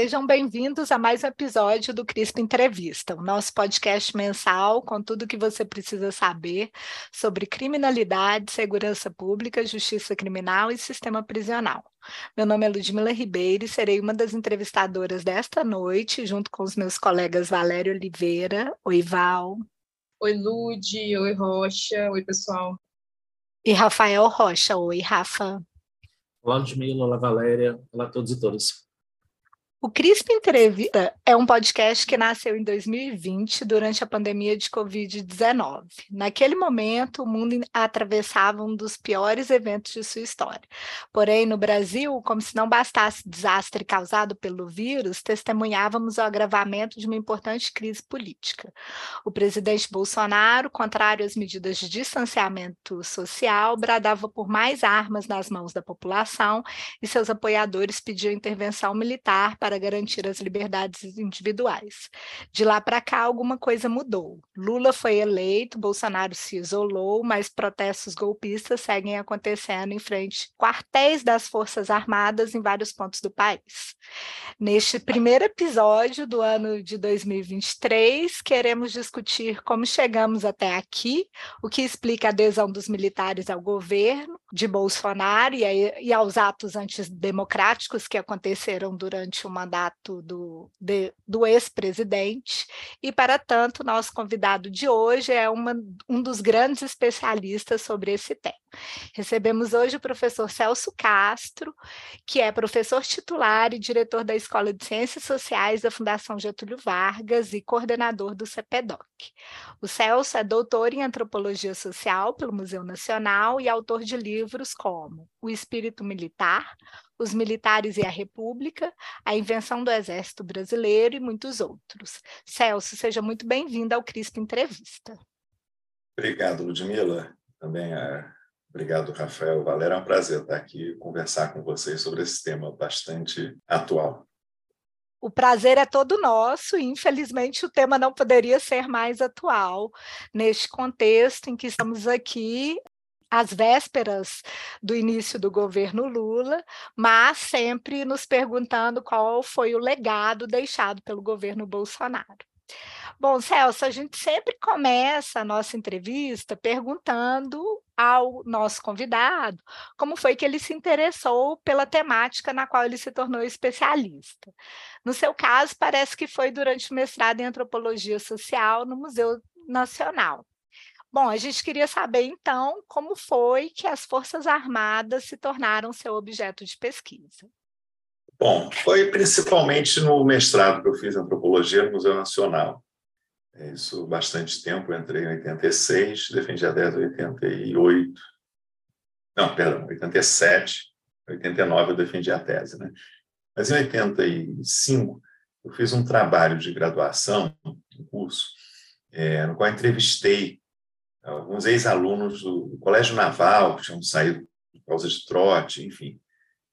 Sejam bem-vindos a mais um episódio do CRISP Entrevista, o nosso podcast mensal com tudo o que você precisa saber sobre criminalidade, segurança pública, justiça criminal e sistema prisional. Meu nome é Ludmila Ribeiro e serei uma das entrevistadoras desta noite, junto com os meus colegas Valério Oliveira. Oi, Val. Oi, Lud. Oi, Rocha. Oi, pessoal. E Rafael Rocha. Oi, Rafa. Olá, Ludmila. Olá, Valéria. Olá a todos e todas. O CRISP Entrevista é um podcast que nasceu em 2020, durante a pandemia de Covid-19. Naquele momento, o mundo atravessava um dos piores eventos de sua história. Porém, no Brasil, como se não bastasse o desastre causado pelo vírus, testemunhávamos o agravamento de uma importante crise política. O presidente Bolsonaro, contrário às medidas de distanciamento social, bradava por mais armas nas mãos da população e seus apoiadores pediam intervenção militar para para garantir as liberdades individuais. De lá para cá, alguma coisa mudou. Lula foi eleito, Bolsonaro se isolou, mas protestos golpistas seguem acontecendo em frente quartéis das Forças Armadas em vários pontos do país. Neste primeiro episódio do ano de 2023, queremos discutir como chegamos até aqui, o que explica a adesão dos militares ao governo de Bolsonaro e, e aos atos antidemocráticos que aconteceram durante uma mandato do, do ex-presidente, e, para tanto, nosso convidado de hoje é uma, um dos grandes especialistas sobre esse tema. Recebemos hoje o professor Celso Castro, que é professor titular e diretor da Escola de Ciências Sociais da Fundação Getúlio Vargas e coordenador do CEPEDOC. O Celso é doutor em Antropologia Social pelo Museu Nacional e autor de livros como O Espírito Militar, Os Militares e a República, A Invenção do Exército Brasileiro e muitos outros. Celso, seja muito bem-vindo ao CRISP Entrevista. Obrigado, Ludmila. Também é Obrigado, Rafael. Valéria, é um prazer estar aqui conversar com vocês sobre esse tema bastante atual. O prazer é todo nosso e, infelizmente, o tema não poderia ser mais atual neste contexto em que estamos aqui às vésperas do início do governo Lula, mas sempre nos perguntando qual foi o legado deixado pelo governo Bolsonaro. Bom, Celso, a gente sempre começa a nossa entrevista perguntando ao nosso convidado como foi que ele se interessou pela temática na qual ele se tornou especialista. No seu caso, parece que foi durante o mestrado em antropologia social no Museu Nacional. Bom, a gente queria saber então como foi que as Forças Armadas se tornaram seu objeto de pesquisa. Bom, foi principalmente no mestrado que eu fiz antropologia no Museu Nacional. É isso bastante tempo, eu entrei em 86, defendi a 10 em 88. Não, perdão, 87, 89 eu defendi a tese, né? Mas em 85 eu fiz um trabalho de graduação, um curso, é, no qual entrevistei alguns ex-alunos do Colégio Naval que tinham saído por causa de trote, enfim.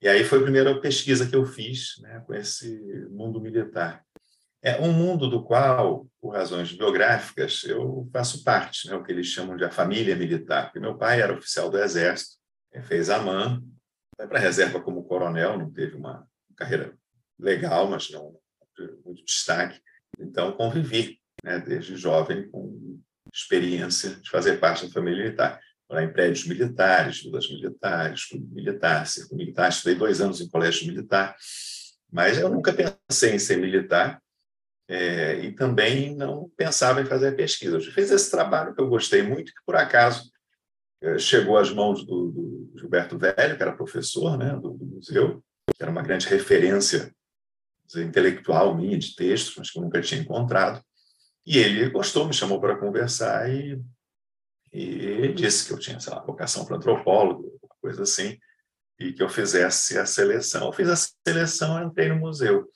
E aí foi a primeira pesquisa que eu fiz né, com esse mundo militar. É um mundo do qual, por razões biográficas, eu faço parte, né, o que eles chamam de a família militar. Porque meu pai era oficial do Exército, fez a MAN, foi para a reserva como coronel, não teve uma carreira legal, mas não muito destaque. Então, convivi, né, desde jovem, com experiência de fazer parte da família militar. Morar em prédios militares, vilas militares, clube militar, circo militar. Estudei dois anos em colégio militar, mas eu nunca pensei em ser militar é, e também não pensava em fazer pesquisa. Eu fiz esse trabalho que eu gostei muito, que por acaso é, chegou às mãos do, do, Gilberto Velho, que era professor né, do, do, museu, que era uma grande referência intelectual minha de textos, mas que eu nunca tinha encontrado. E ele gostou, me chamou para conversar e, e disse que eu tinha, sei lá, vocação para antropólogo, coisa assim, e que eu fizesse a seleção. Eu fiz a seleção, entrei no museu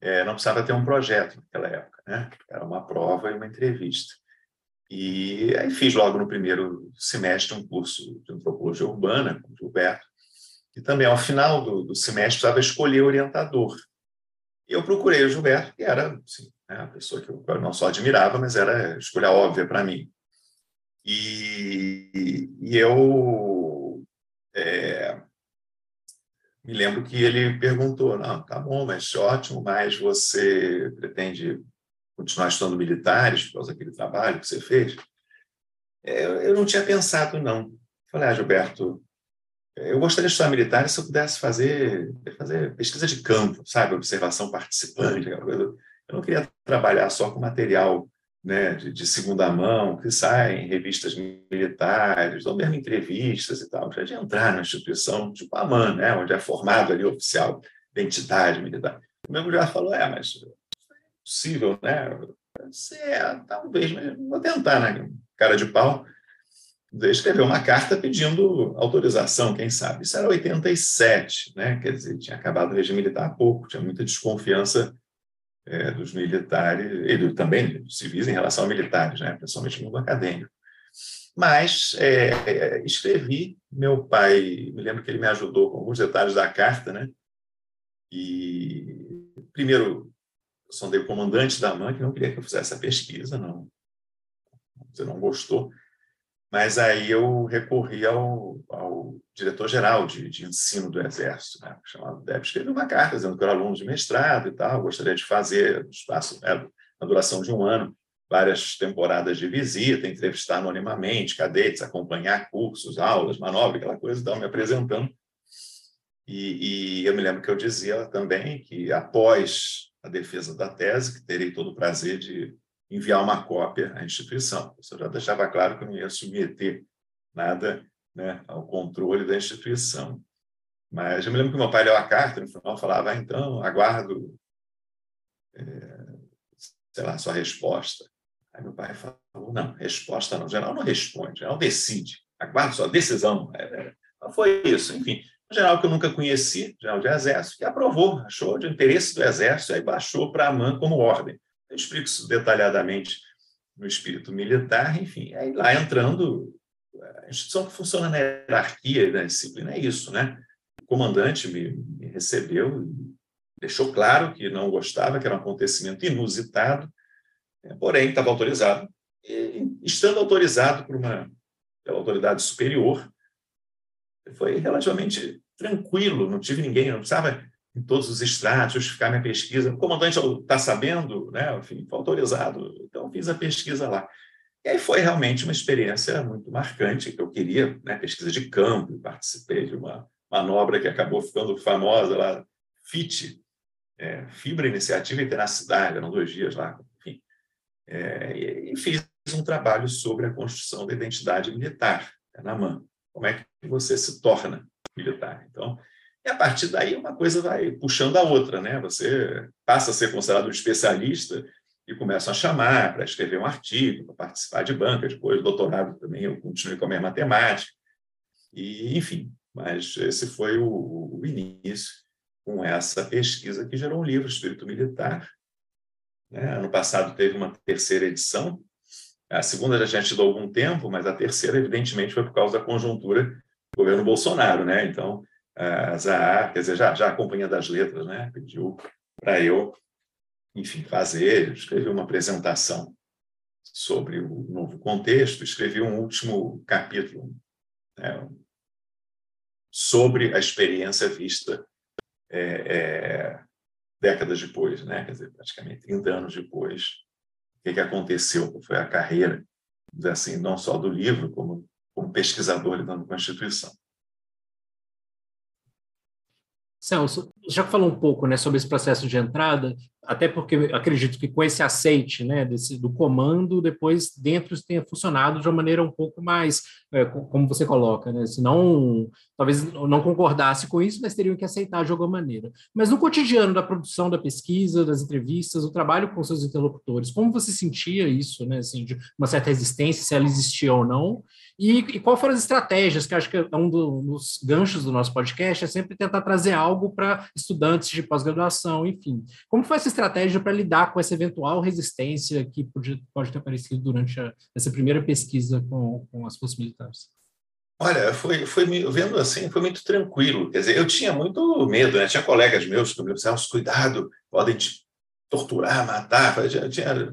é, não precisava ter um projeto naquela época, né? Era uma prova e uma entrevista. E aí fiz logo no primeiro semestre um curso de antropologia urbana com o Gilberto, e também ao final do, do semestre precisava escolher orientador. E eu procurei o Gilberto, que era assim, né, a pessoa que eu não só admirava, mas era escolha óbvia para mim. E, e eu é, me lembro que ele perguntou: não, tá bom, mas ótimo, mas você pretende continuar estudando militares por causa daquele trabalho que você fez? É, eu não tinha pensado, não. Falei, ah, Gilberto, eu gostaria de estudar militar se eu pudesse fazer, fazer pesquisa de campo, sabe? Observação participante, aquela coisa. Eu não queria trabalhar só com material né, de, de, segunda mão, que sai em revistas militares, ou mesmo entrevistas e tal. Já de entrar na instituição, tipo a né, onde é formado ali oficial, identidade militar. O meu já falou, é, mas é possível, né? É, talvez, mas vou tentar, né? Cara de pau escreveu uma carta pedindo autorização, quem sabe. Isso era 87, né? quer dizer, tinha acabado o regime militar há pouco, tinha muita desconfiança é, dos militares, e também dos civis em relação a militares, né? principalmente no mundo acadêmico. Mas é, é, escrevi, meu pai, me lembro que ele me ajudou com alguns detalhes da carta, né? E primeiro, sondei o comandante da AMAN, que não queria que eu fizesse a pesquisa, não, você não gostou. Mas aí eu recorri ao, ao diretor-geral de, de, ensino do Exército, né, chamado Deb, escrevi uma carta dizendo que eu era aluno de mestrado e tal, gostaria de fazer, no espaço, né, na duração de um ano, várias temporadas de visita, entrevistar anonimamente cadetes, acompanhar cursos, aulas, manobra, aquela coisa, então me apresentando. E, e, eu me lembro que eu dizia também que após a defesa da tese, que terei todo o prazer de enviar uma cópia à instituição. Isso já deixava claro que não ia submeter nada né, ao controle da instituição. Mas eu me lembro que meu pai leu a carta, no final falava, ah, então, aguardo, é, sei lá, sua resposta. Aí meu pai falou, não, resposta não, o general não responde, o general decide, aguardo sua decisão. É, é, foi isso, enfim. Um general que eu nunca conheci, general de exército, que aprovou, achou de interesse do exército, aí baixou para a AMAN como ordem. Eu explico isso detalhadamente no espírito militar, enfim, aí lá entrando, a instituição que funciona na hierarquia e na disciplina é isso, né? O comandante me, me recebeu e deixou claro que não gostava, que era um acontecimento inusitado, né? porém estava autorizado. E, estando autorizado por uma pela autoridade superior, foi relativamente tranquilo, não tive ninguém, não precisava em todos os estratos, justificar minha pesquisa. O comandante está sabendo, né? Enfim, foi autorizado, então fiz a pesquisa lá. E aí foi realmente uma experiência muito marcante, que eu queria, né? pesquisa de campo, participei de uma manobra que acabou ficando famosa lá, FIT, é, Fibra Iniciativa e Tenacidade, eram dois dias lá, enfim. É, e, e, fiz um trabalho sobre a construção da identidade militar, na MAN. Como é que você se torna militar? Então, e a partir daí uma coisa vai puxando a outra, né? Você passa a ser considerado um especialista e começam a chamar para escrever um artigo, para participar de banca, depois do doutorado também eu continuei com a minha matemática. E, enfim, mas esse foi o, o início com essa pesquisa que gerou um livro, Espírito Militar. Né? Ano passado teve uma terceira edição, a segunda já tinha tido algum tempo, mas a terceira, evidentemente, foi por causa da conjuntura do governo Bolsonaro. Né? Então, a Zahar, quer dizer, já, já a das Letras, né, pediu para eu, enfim, fazer, escrevi uma apresentação sobre o novo contexto, escrevi um último capítulo né, sobre a experiência vista é, é, décadas depois, né, quer dizer, praticamente 30 anos depois, o que, que aconteceu, foi a carreira, assim, não só do livro, como, como pesquisador lidando com a instituição. Celso, já falou um pouco né, sobre esse processo de entrada, até porque acredito que com esse aceite né, desse, do comando, depois dentro isso tenha funcionado de uma maneira um pouco mais, é, como você coloca, né, se não, talvez não concordasse com isso, mas teriam que aceitar de alguma maneira. Mas no cotidiano da produção da pesquisa, das entrevistas, o trabalho com seus interlocutores, como você sentia isso, né, assim, de uma certa resistência, se ela existia ou não, e, e qual foram as estratégias, que acho que é um dos ganchos do nosso podcast, é sempre tentar trazer algo para estudantes de pós-graduação, enfim. Como foi essa estratégia para lidar com essa eventual resistência que pode, pode ter aparecido durante a, essa primeira pesquisa com, com as forças militares? Olha, foi, foi vendo assim, foi muito tranquilo. Quer dizer, eu tinha muito medo, né? Tinha colegas meus que me disseram, cuidado, podem te torturar, matar. Tinha, tinha,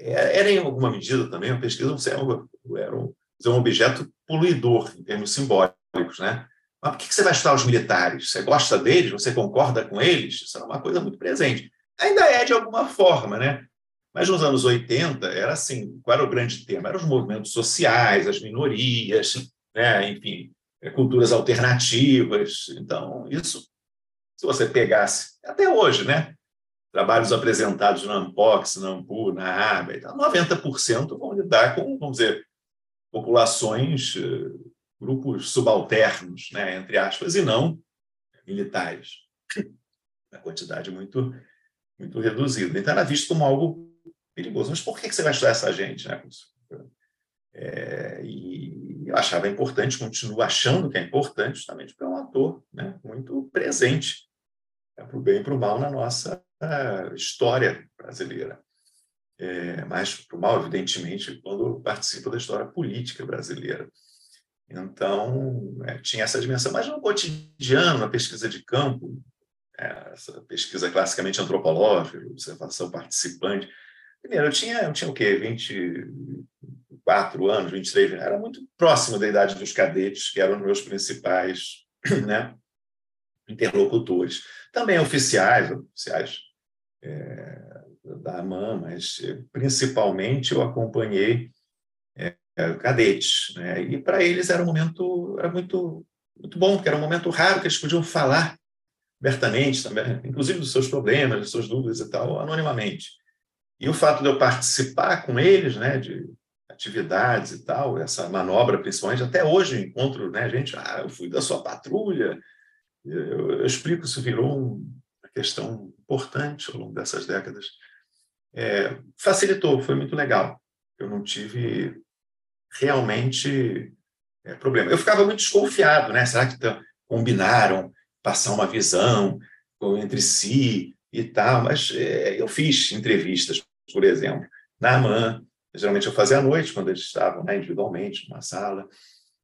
é, era em alguma medida também uma pesquisa, era um, um objeto poluidor em termos simbólicos, né? Mas por que você vai estudar os militares? Você gosta deles? Você concorda com eles? Isso é uma coisa muito presente. Ainda é de alguma forma, né? Mas nos anos 80 era assim, qual era o grande tema? Eram os movimentos sociais, as minorias, né? enfim, é, culturas alternativas. Então, isso, se você pegasse, até hoje, né? Trabalhos apresentados na Ampox, na Ampu, na ABA, 90% vão lidar com, vamos dizer, populações, eh, grupos subalternos, né? entre aspas, e não militares. Uma quantidade muito, muito reduzida. Então, era visto como algo perigoso. Mas por que você vai estudar essa gente? Né? É, e eu achava importante, continuo achando que é importante, justamente porque é um ator né, muito presente é, para o bem e para o mal na nossa uh, história brasileira. É, mas para o mal, evidentemente, quando participa da história política brasileira. Então, é, tinha essa dimensão. Mas no cotidiano, na pesquisa de campo, é, essa pesquisa classicamente antropológica, observação participante, primeiro, eu tinha, eu tinha o quê? 24 anos, 23, era muito próximo da idade dos cadetes, que eram os meus principais né, interlocutores. Também oficiais, oficiais é, da AMAN, mas principalmente eu acompanhei é, cadetes. Né? E para eles era um momento era muito, muito bom, porque era um momento raro que eles podiam falar abertamente também, inclusive dos seus problemas, das suas dúvidas e tal, anonimamente. E o fato de eu participar com eles, né, de atividades e tal, essa manobra principalmente, até hoje eu encontro, né, gente, ah, eu fui da sua patrulha, eu, eu explico, isso virou uma questão importante ao longo dessas décadas. É, facilitou, foi muito legal. Eu não tive realmente é, problema. Eu ficava muito desconfiado, né? Será que combinaram passar uma visão entre si e tal? Mas é, eu fiz entrevistas, por exemplo, na AMAN. Geralmente eu fazia à noite, quando eles estavam né, individualmente numa sala.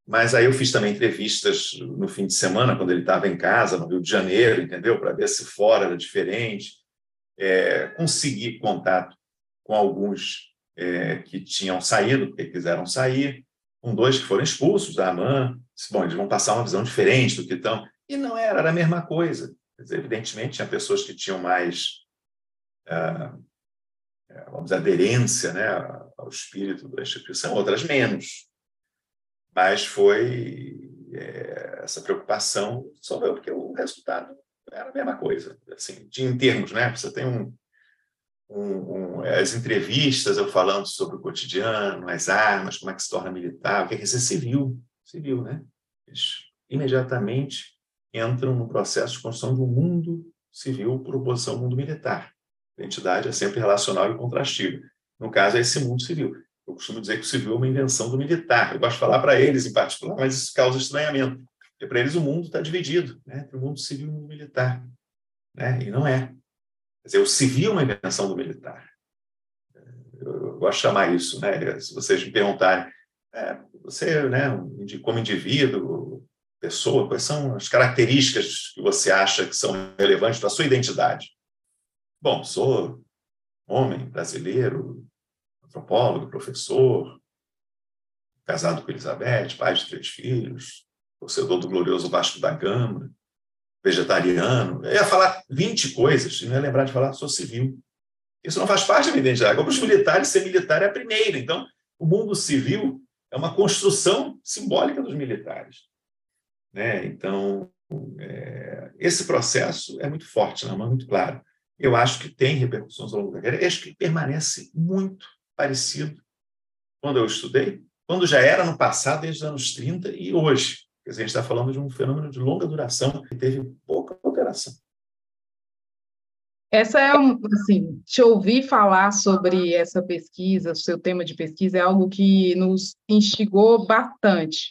Mas aí eu fiz também entrevistas no fim de semana, quando ele estava em casa, no Rio de Janeiro, entendeu? Para ver se fora era diferente. É, consegui contato com alguns é, que tinham saído, porque quiseram sair, com dois que foram expulsos da AMAN. Bom, eles vão passar uma visão diferente do que estão. E não era, era a mesma coisa. Evidentemente, tinha pessoas que tinham mais, ah, é, vamos dizer, aderência né, ao espírito da instituição, outras menos mas foi é, essa preocupação resolveu porque o resultado era a mesma coisa, assim, de, em termos, né? Você tem um, um, um, as entrevistas eu falando sobre o cotidiano, as armas, como é que se torna militar, o que é ser civil, civil, né? Eles imediatamente entram no processo de construção de um mundo civil por oposição ao mundo militar. A identidade é sempre relacional e contrastiva. No caso, é esse mundo civil. Eu costumo dizer que o civil é uma invenção do militar. Eu gosto de falar para eles em particular, mas isso causa estranhamento. Porque para eles o mundo está dividido né, entre o mundo civil e o mundo militar. Né? E não é. Quer dizer, o civil é uma invenção do militar. Eu gosto de chamar isso. Né? Se vocês me perguntarem, é, você, né, como indivíduo, pessoa, quais são as características que você acha que são relevantes para a sua identidade? Bom, sou homem brasileiro, antropólogo, professor, casado com Elizabeth, pai de três filhos, torcedor do glorioso Vasco da Gama, vegetariano. Eu ia falar 20 coisas e não ia lembrar de falar sou civil. Isso não faz parte da minha identidade. Como os militares, ser militar é a primeira. Então, o mundo civil é uma construção simbólica dos militares. Né? Então, é, esse processo é muito forte, não é muito claro. Eu acho que tem repercussões ao longo da carreira, acho que permanece muito parecido quando eu estudei, quando já era no passado, desde os anos 30 e hoje. Quer dizer, a gente está falando de um fenômeno de longa duração que teve pouca alteração. Essa é, um, assim, te ouvir falar sobre essa pesquisa, seu tema de pesquisa, é algo que nos instigou bastante.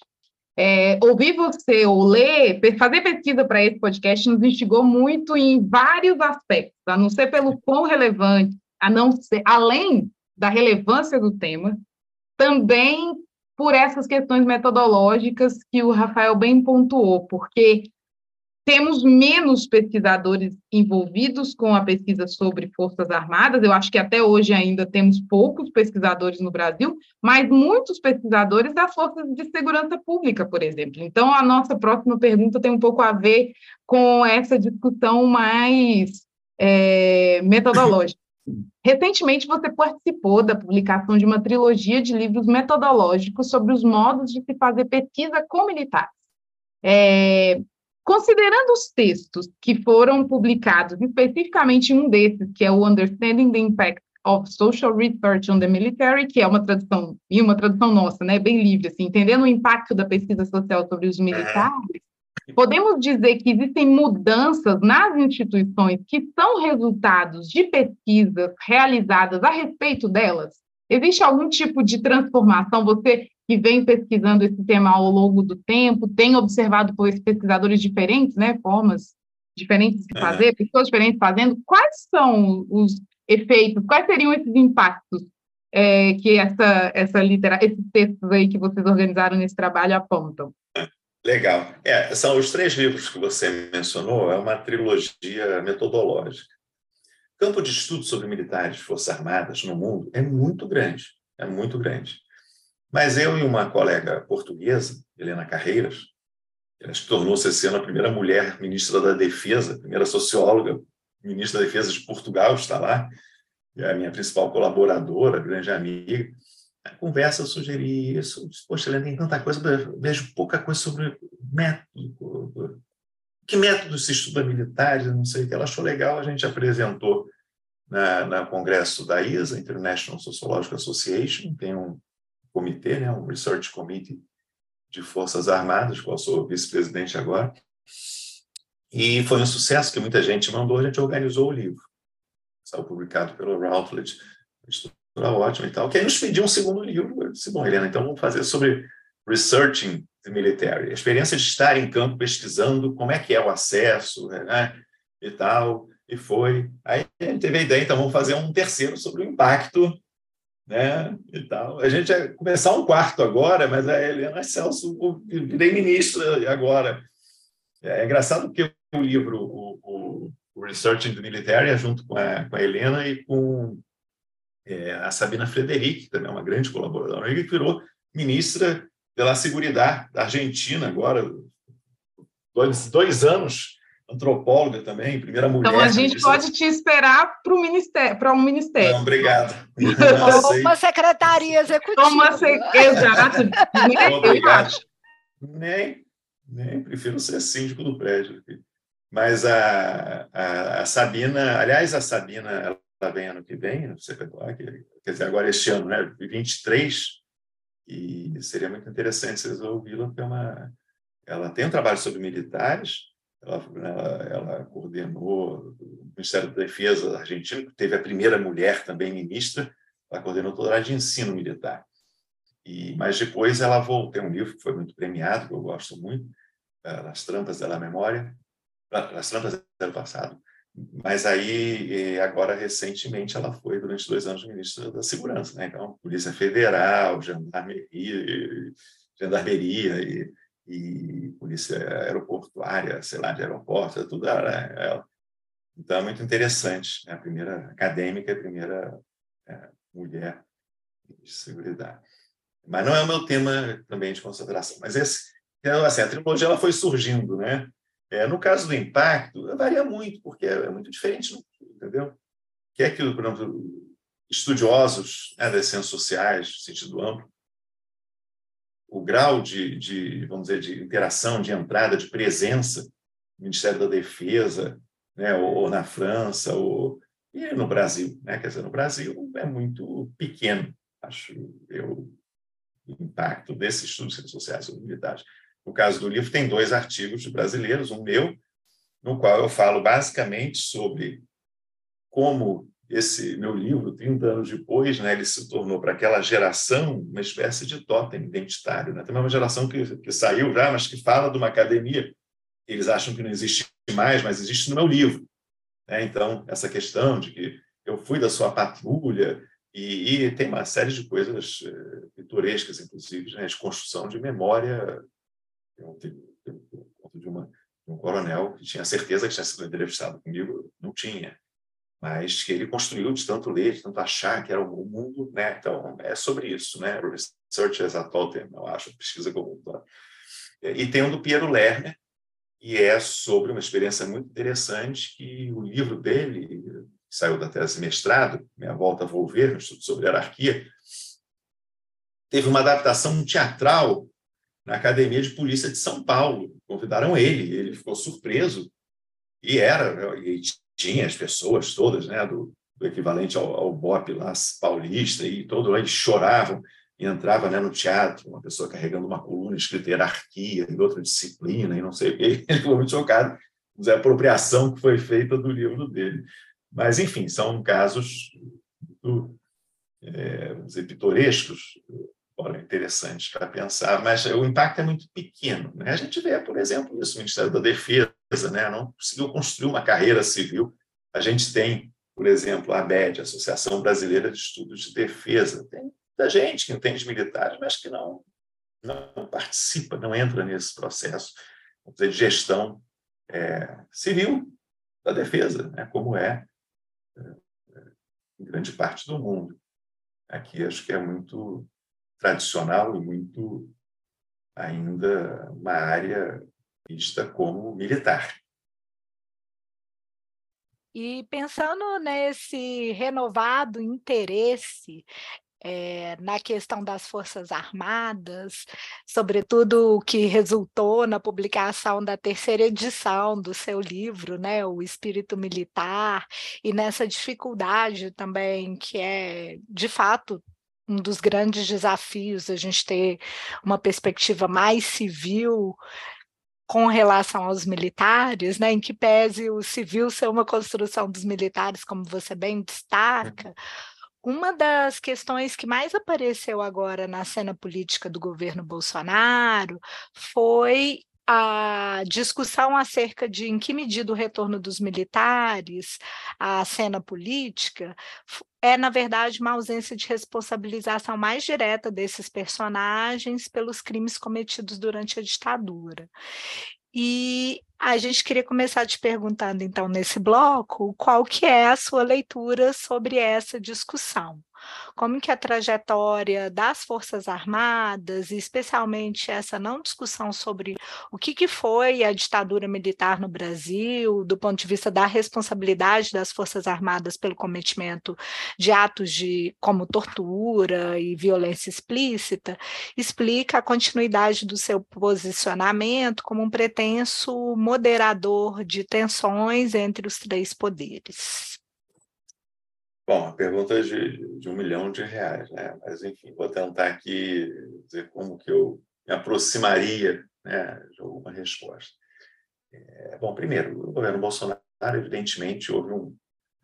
É, ouvir você ou ler, fazer pesquisa para esse podcast nos instigou muito em vários aspectos, a não ser pelo quão relevante, a não ser, além da relevância do tema, também por essas questões metodológicas que o Rafael bem pontuou, porque temos menos pesquisadores envolvidos com a pesquisa sobre Forças Armadas. Eu acho que até hoje ainda temos poucos pesquisadores no Brasil, mas muitos pesquisadores das Forças de Segurança Pública, por exemplo. Então, a nossa próxima pergunta tem um pouco a ver com essa discussão mais é, metodológica. Recentemente, você participou da publicação de uma trilogia de livros metodológicos sobre os modos de se fazer pesquisa com militares. É, Considerando os textos que foram publicados, especificamente um desses, que é o Understanding the Impact of Social Research on the Military, que é uma tradução, e uma tradução nossa, né, bem livre, assim, entendendo o impacto da pesquisa social sobre os militares, podemos dizer que existem mudanças nas instituições que são resultados de pesquisas realizadas a respeito delas? Existe algum tipo de transformação? Você que vem pesquisando esse tema ao longo do tempo, tem observado por pesquisadores diferentes, né, formas diferentes de fazer, uhum. pessoas diferentes fazendo, quais são os efeitos, quais seriam esses impactos é, que essa, essa litera esses textos aí que vocês organizaram nesse trabalho apontam? Legal. É, são os três livros que você mencionou, é uma trilogia metodológica. O campo de estudo sobre militares e forças armadas no mundo é muito grande, é muito grande. Mas eu e uma colega portuguesa, Helena Carreiras, ela tornou-se esse ano a primeira mulher ministra da Defesa, primeira socióloga ministra da Defesa de Portugal, está lá, é a minha principal colaboradora, grande amiga. Conversa eu sugeri isso. Poxa, Helena, tem tanta coisa, vejo pouca coisa sobre método. Que método se estuda militar? Não sei o que. Ela achou legal, a gente apresentou na, na congresso da ISA, International Sociological Association, tem um comitê, né, um Research Committee de Forças Armadas, qual sou vice-presidente agora. E foi um sucesso que muita gente mandou, a gente organizou o livro. Saiu publicado pelo Routledge, estrutura ótima e tal. Que aí nos pediu um segundo livro. Eu disse, bom, Helena, então vamos fazer sobre Researching the Military, a experiência de estar em campo pesquisando como é que é o acesso, né, e tal, e foi. Aí a gente teve a ideia, então vamos fazer um terceiro sobre o impacto né, e tal. A gente vai começar um quarto agora, mas a Helena Celso virei ministra agora. É engraçado que o livro, o, o, o the Military, é junto com a, com a Helena e com é, a Sabina Frederic, também é uma grande colaboradora, que virou ministra pela Seguridade da Argentina agora, dois, dois anos antropóloga também, primeira mulher. Então a gente pode te esperar para ministério, para um ministério. Não, obrigado. Ou uma secretaria executiva. Uma se... Exato. obrigado. Nem, nem prefiro ser síndico do prédio. Mas a, a, a Sabina, aliás, a Sabina, ela vem ano que vem, não sei quer dizer, agora este ano, né, 23, e seria muito interessante vocês ouvi-la, porque é uma, ela tem um trabalho sobre militares, ela, ela, ela, coordenou o Ministério da Defesa argentino, que teve a primeira mulher também ministra, ela coordenou toda a área de ensino militar. E, mas depois ela voltou, tem um livro que foi muito premiado, que eu gosto muito, As Trampas da Memória, As Trampas do Passado, mas aí, agora, recentemente, ela foi, durante dois anos, ministra da Segurança. Né? Então, Polícia Federal, Gendarmeria, Gendarmeria e e polícia aeroportuária, sei lá, de aeroporto, tudo era ela. Então, é muito interessante. Né? A primeira acadêmica, a primeira é, mulher de segurança. Mas não é o meu tema também de concentração. Mas esse, então, assim, a trilogia ela foi surgindo, né? É, no caso do impacto, varia muito, porque é muito diferente, entendeu? Que é que, por exemplo, estudiosos né, das ciências sociais, no sentido amplo, o grau de, de, vamos dizer, de interação, de entrada, de presença no Ministério da Defesa, né, ou, ou, na França, ou e no Brasil, né? Quer dizer, no Brasil é muito pequeno, acho eu, o impacto desses estudos sociais sobre militares. No caso do livro, tem dois artigos brasileiros, um meu, no qual eu falo basicamente sobre como esse meu livro, 30 anos depois, né, ele se tornou para aquela geração uma espécie de totem identitário. Né? É uma geração que, que saiu já, mas que fala de uma academia, eles acham que não existe mais, mas existe no meu livro. Né? Então, essa questão de que eu fui da sua patrulha, e, e tem uma série de coisas uh, pitorescas, inclusive, né, de construção de memória. Tem, de uma, um coronel que tinha certeza que tinha sido entrevistado comigo, não tinha, mas que ele construiu de tanto ler, de tanto achar que era o mundo, né? Então, é sobre isso, né? Research as a totem, eu acho, pesquisa comum. Tá? E tem um do Piero Lerner, e é sobre uma experiência muito interessante que o livro dele, que saiu da tese de mestrado, Minha Volta a Volver, um estudo sobre hierarquia, teve uma adaptação teatral na Academia de Polícia de São Paulo. Convidaram ele, ele ficou surpreso e era e tinha as pessoas todas, né, do, do equivalente ao, ao BOP lá paulista e todo eles choravam e entrava né, no teatro, uma pessoa carregando uma coluna escrita hierarquia e outra disciplina e não sei o quê. Ele ficou muito chocado com a apropriação que foi feita do livro dele. Mas, enfim, são casos muito, é, dizer, pitorescos, olha, interessantes para pensar, mas o impacto é muito pequeno. Né? A gente vê, por exemplo, isso, o Ministério da Defesa né? não conseguiu construir uma carreira civil. A gente tem, por exemplo, a ABED, Associação Brasileira de Estudos de Defesa. Tem muita gente que entende militares, mas que não, não participa, não entra nesse processo dizer, de gestão é, civil da defesa, né? como é, é, em grande parte do mundo. Aqui acho que é muito tradicional e muito ainda uma área vista como militar. E pensando nesse renovado interesse é, na questão das Forças Armadas, sobretudo o que resultou na publicação da terceira edição do seu livro, né, O Espírito Militar, e nessa dificuldade também que é, de fato, um dos grandes desafios a gente ter uma perspectiva mais civil com relação aos militares, né, em que pese o civil ser uma construção dos militares, como você bem destaca, uhum. Uma das questões que mais apareceu agora na cena política do governo Bolsonaro foi a discussão acerca de em que medida o retorno dos militares à cena política é, na verdade, uma ausência de responsabilização mais direta desses personagens pelos crimes cometidos durante a ditadura. E a gente queria começar te perguntando, então, nesse bloco, qual que é a sua leitura sobre essa discussão? Como que a trajetória das Forças Armadas, e especialmente essa não discussão sobre o que, que foi a ditadura militar no Brasil, do ponto de vista da responsabilidade das Forças Armadas pelo cometimento de atos de como tortura e violência explícita, explica a continuidade do seu posicionamento como um pretenso moderador de tensões entre os três poderes. Bom, a pergunta é de, de um milhão de reais, né? Mas, enfim, vou tentar aqui dizer como que eu me aproximaria né, de alguma resposta. É, bom, primeiro, o governo Bolsonaro, evidentemente, houve um,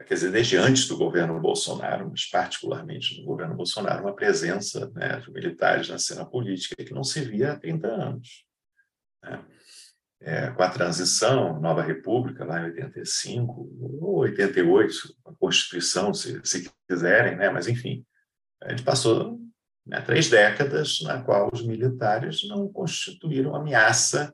quer dizer, desde antes do governo Bolsonaro, mas particularmente no governo Bolsonaro, uma presença né, de militares na cena política que não se via há 30 anos. Né? É, com a transição, Nova República, lá em 85, ou 88, a Constituição, se, se quiserem, né? mas enfim, a gente passou né, três décadas na qual os militares não constituíram ameaça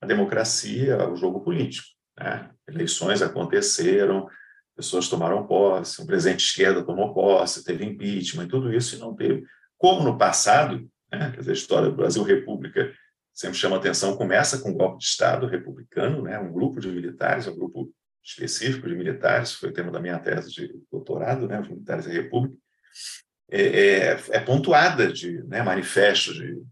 à democracia, ao jogo político. Né? Eleições aconteceram, pessoas tomaram posse, o presidente esquerda tomou posse, teve impeachment, tudo isso, e não teve. Como no passado, né? quer dizer, a história do Brasil República sempre chama atenção, começa com um golpe de Estado republicano, né, um grupo de militares, um grupo específico de militares, foi o tema da minha tese de doutorado, né, os militares da República, é, é, é pontuada de né, manifestos de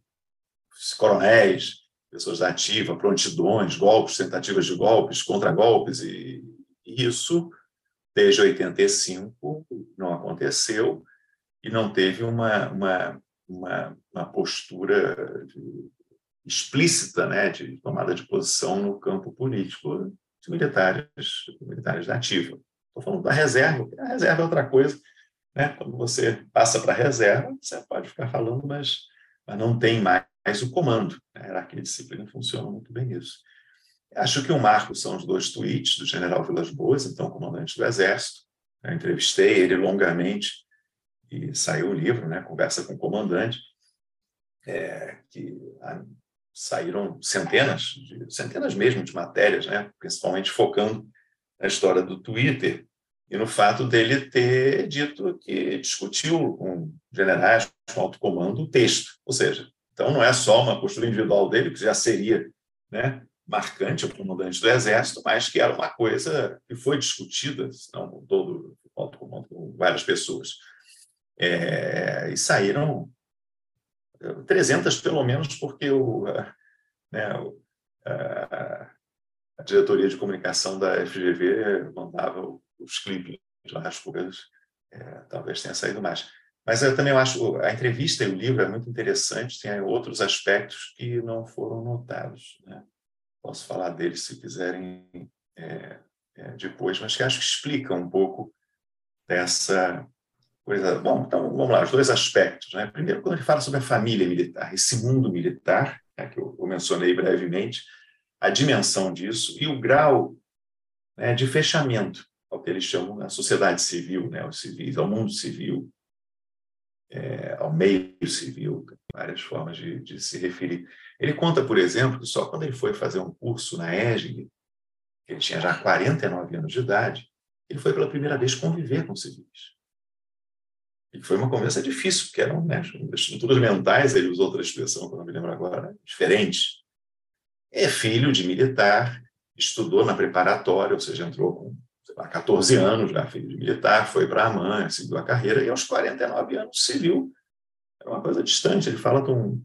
coronéis, pessoas da ativa, prontidões, golpes, tentativas de golpes, contragolpes, e, e isso, desde 85, não aconteceu e não teve uma, uma, uma, uma postura de explícita né, de tomada de posição no campo político de militares, militares da ativa. Estou falando da reserva, a reserva é outra coisa. Né? Quando você passa para a reserva, você pode ficar falando, mas, mas não tem mais o comando. A hierarquia e disciplina funciona muito bem nisso. Acho que o marco são os dois tweets do general Vilas Boas, então comandante do Exército. Eu entrevistei ele longamente e saiu o livro, né, Conversa com o Comandante, é, que saíram centenas, centenas mesmo de matérias, né? principalmente focando na história do Twitter e no fato dele ter dito que discutiu com generais, com alto comando, o texto. Ou seja, então não é só uma postura individual dele, que já seria né, marcante o comandante do Exército, mas que era uma coisa que foi discutida, não com todo com várias pessoas. É, e saíram 300 pelo menos, porque o, né, a, diretoria de comunicação da FGV mandava os clipes lá, as coisas, é, talvez tenha saído mais. Mas eu também acho a entrevista e o livro é muito interessante, tem outros aspectos que não foram notados. Né? Posso falar deles se quiserem é, é, depois, mas que acho que explicam um pouco dessa coisa. Bom, então vamos lá, os dois aspectos. Né? Primeiro, quando ele fala sobre a família militar, esse mundo militar, né, que eu, mencionei brevemente, a dimensão disso e o grau né, de fechamento ao que eles chamam a sociedade civil, né, os civis, ao mundo civil, é, ao meio civil, várias formas de, de, se referir. Ele conta, por exemplo, que só quando ele foi fazer um curso na ESG, ele tinha já 49 anos de idade, ele foi pela primeira vez conviver com civis. E foi uma conversa difícil, porque eram né, estruturas mentais, ele usou outra expressão, que eu não me lembro agora, diferentes. É filho de militar, estudou na preparatória, ou seja, entrou com lá, 14 anos, já filho de militar, foi para a mãe, seguiu a carreira, e aos 49 anos civil. Era uma coisa distante. Ele fala de um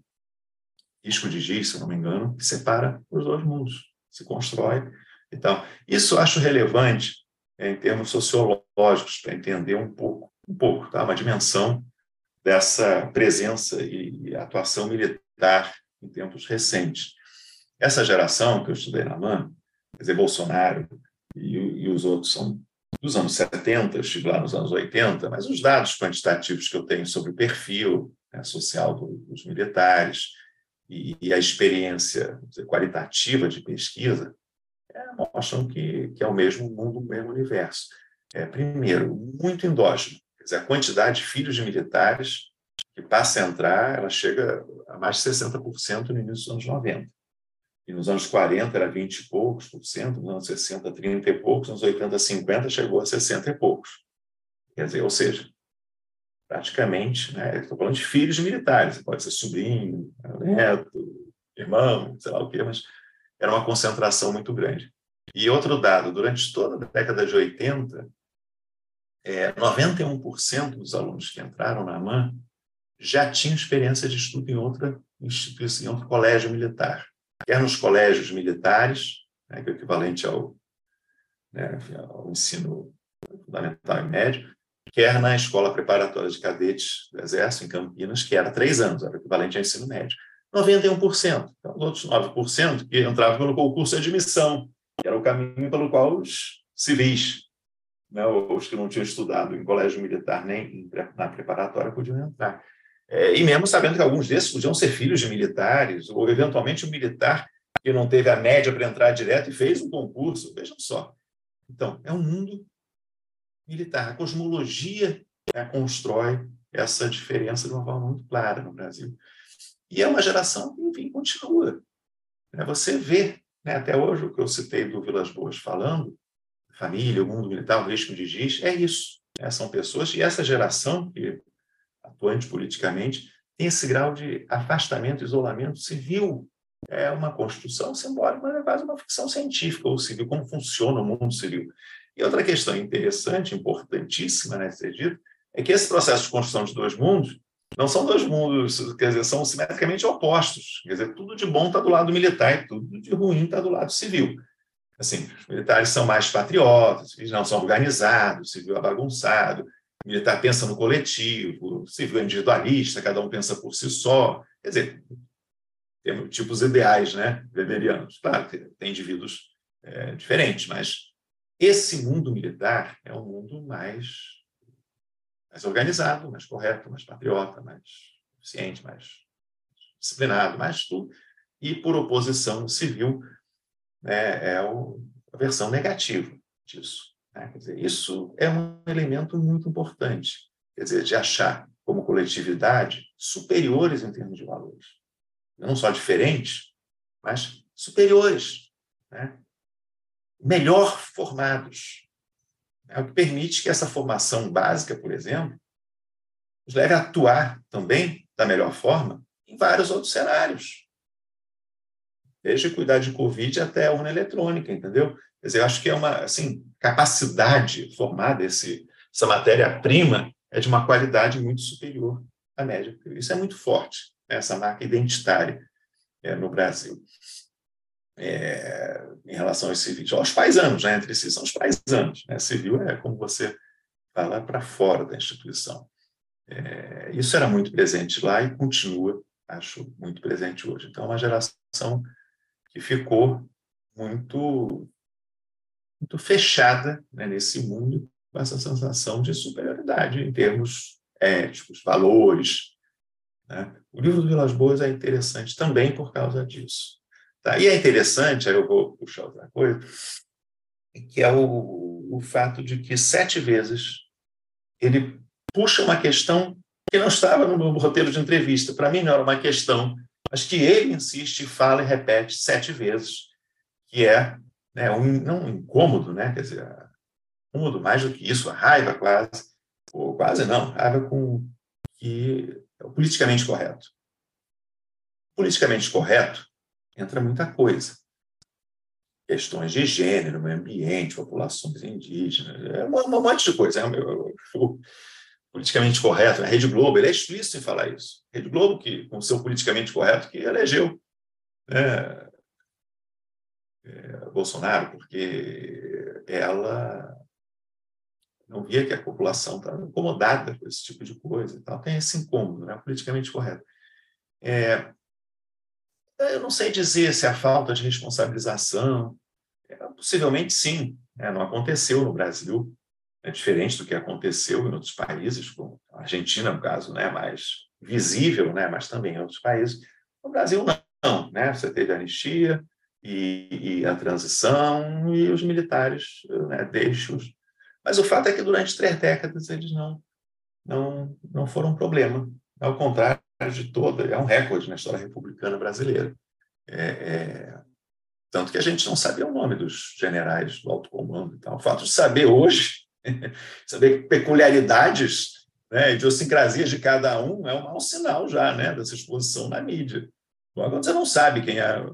risco de giz, se não me engano, que separa os dois mundos, se constrói. Então, isso eu acho relevante é, em termos sociológicos, para entender um pouco um pouco, tá? uma dimensão dessa presença e atuação militar em tempos recentes. Essa geração que eu estudei na MAN, quer dizer, Bolsonaro e, e os outros são dos anos 70, eu estive lá nos anos 80, mas os dados quantitativos que eu tenho sobre o perfil né, social do, dos militares e, e, a experiência dizer, qualitativa de pesquisa é, mostram que, que é o mesmo mundo, o mesmo universo. É, primeiro, muito endógeno. Dizer, a quantidade de filhos de militares que passa a entrar, ela chega a mais de 60% no início dos anos 90. E nos anos 40 era 20 e poucos por cento, nos anos 60, 30 e poucos, nos 80, 50 chegou a 60 e poucos. Quer dizer, ou seja, praticamente, né, estou falando de filhos de militares, pode ser sobrinho, neto, irmão, sei lá o quê, mas era uma concentração muito grande. E outro dado, durante toda a década de 80, é, 91% dos alunos que entraram na AMAN já tinham experiência de estudo em outra instituição, em outro colégio militar, quer nos colégios militares, né, que é o equivalente ao, né, ao ensino fundamental e médio, quer na escola preparatória de cadetes do Exército, em Campinas, que era três anos, era o equivalente ao ensino médio. 91%. Então, os outros 9% que entravam pelo concurso de admissão, que era o caminho pelo qual os civis né, os que não tinham estudado em colégio militar nem na preparatória podiam entrar. É, e mesmo sabendo que alguns desses podiam ser filhos de militares, ou eventualmente um militar que não teve a média para entrar direto e fez um concurso. Vejam só. Então, é um mundo militar. A cosmologia né, constrói essa diferença de uma forma muito clara no Brasil. E é uma geração que, enfim, continua. Né, você vê, né, até hoje, o que eu citei do Vilas Boas falando, família, o mundo militar, o risco de giz, é isso. Né? São pessoas, e essa geração, que atuante politicamente, tem esse grau de afastamento, isolamento civil. É uma construção simbólica, mas é quase uma ficção científica, ou civil, como funciona o mundo civil. E outra questão interessante, importantíssima, né, dito, é que esse processo de construção de dois mundos não são dois mundos, quer dizer, são simetricamente opostos. Quer dizer, tudo de bom está do lado militar e tudo de ruim está do lado civil. Assim, os militares são mais patriotas, eles não são organizados, o civil é bagunçado, o militar pensa no coletivo, o civil é individualista, cada um pensa por si só. Quer dizer, temos tipos ideais, né, weberianos. Claro tem indivíduos é, diferentes, mas esse mundo militar é um mundo mais, mais organizado, mais correto, mais patriota, mais eficiente, mais disciplinado, mais tudo. E, por oposição, o civil né, é a versão negativa disso. Né? Dizer, isso é um elemento muito importante, quer dizer, de achar como coletividade superiores em termos de valores. Não só diferentes, mas superiores, né? melhor formados. É o que permite que essa formação básica, por exemplo, nos leve a atuar também da melhor forma em vários outros cenários. Desde cuidar de Covid até a urna eletrônica, entendeu? Quer dizer, eu acho que é uma assim, capacidade formada, esse, essa matéria-prima é de uma qualidade muito superior à média. Isso é muito forte, né? essa marca identitária é, no Brasil. É, em relação aos civis, aos paisanos, né? entre si são os paisanos. Né? Civil é como você fala para fora da instituição. É, isso era muito presente lá e continua, acho, muito presente hoje. Então, é uma geração que ficou muito, muito fechada né, nesse mundo com essa sensação de superioridade em termos éticos, valores. Né? O livro do Vilas Boas é interessante também por causa disso. Tá? E é interessante, aí eu vou puxar outra coisa, que é o, o fato de que sete vezes ele puxa uma questão que não estava no meu roteiro de entrevista. Para mim não era uma questão, mas que ele insiste, fala e repete sete vezes, que é né, um, não um incômodo, né? quer dizer, incômodo mais do que isso, a raiva quase, ou quase não, raiva com que é o politicamente correto. Politicamente correto entra muita coisa. Questões de gênero, meio ambiente, populações indígenas, é um, monte de coisa. É o, politicamente correto, a Rede Globo, ele é explícito em falar isso. Rede Globo, que, com seu politicamente correto, que elegeu né, é, Bolsonaro, porque ela não via que a população estava incomodada com esse tipo de coisa e tal. Tem esse incômodo, né, politicamente correto. É, eu não sei dizer se a falta de responsabilização, é, possivelmente sim, né, não aconteceu no Brasil, é diferente do que aconteceu em outros países, como a Argentina, no caso, né, mais visível, né, mas também em outros países. No Brasil, não. Né? Você teve a anistia e, e a transição e os militares né, deixam. Mas o fato é que durante três décadas eles não, não, não foram um problema. Ao contrário de toda, é um recorde na história republicana brasileira. É, é, tanto que a gente não sabia o nome dos generais do alto comando e tal. O fato de saber hoje Saber peculiaridades, né, idiosincrasias de cada um é um mau sinal já né, dessa exposição na mídia. quando você não sabe quem é,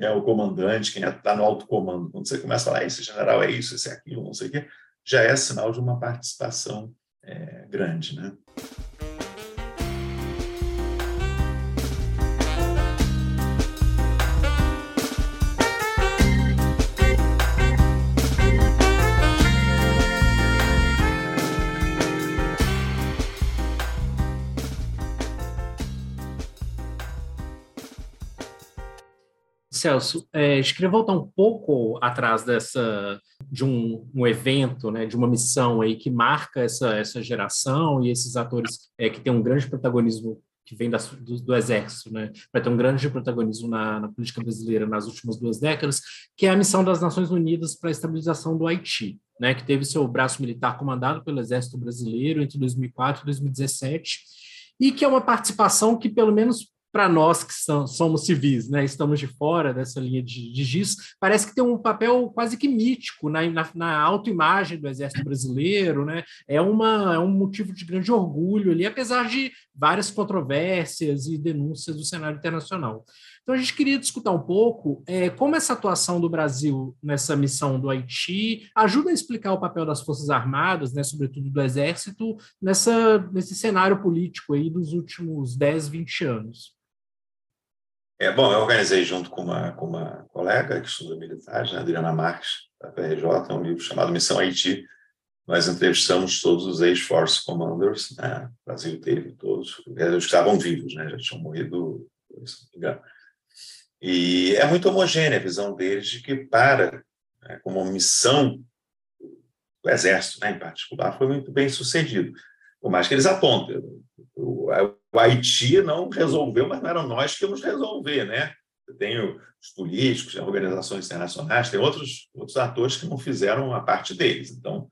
é o comandante, quem está é, no alto comando, quando você começa a falar, esse general é isso, esse é aquilo, não sei o quê, já é sinal de uma participação é, grande. Né? Celso, é, queria voltar um pouco atrás dessa de um, um, evento, né, de uma missão aí que marca essa, essa geração e esses atores é, que têm um grande protagonismo que vem do, do, exército, né, vai ter um grande protagonismo na, na, política brasileira nas últimas duas décadas, que é a missão das Nações Unidas para a estabilização do Haiti, né, que teve seu braço militar comandado pelo Exército Brasileiro entre 2004 e 2017 e que é uma participação que, pelo menos para nós que são, somos civis, né, estamos de fora dessa linha de, de GIS, parece que tem um papel quase que mítico na, na, na autoimagem do Exército Brasileiro, né, é, uma, é um motivo de grande orgulho ali, apesar de várias controvérsias e denúncias do cenário internacional. Então, a gente queria discutir um pouco é, como essa atuação do Brasil nessa missão do Haiti ajuda a explicar o papel das Forças Armadas, né, sobretudo do Exército, nessa, nesse cenário político aí dos últimos 10, 20 anos. É, bom, eu organizei junto com uma, com uma colega que estuda militares, né, Adriana Marques, da PRJ, um livro chamado Missão Haiti. Nós entrevistamos todos os ex-Force Commanders, né? o Brasil teve todos, eles estavam vivos, né? já tinham morrido, se não me engano. E é muito homogênea a visão deles de que, para, né, como missão, o Exército, né, em particular, foi muito bem sucedido. Por mais que eles apontem, o, o Haiti não resolveu, mas não eram nós que íamos resolver, né? Tem os políticos, organizações internacionais, tem outros, outros atores que não fizeram a parte deles. Então,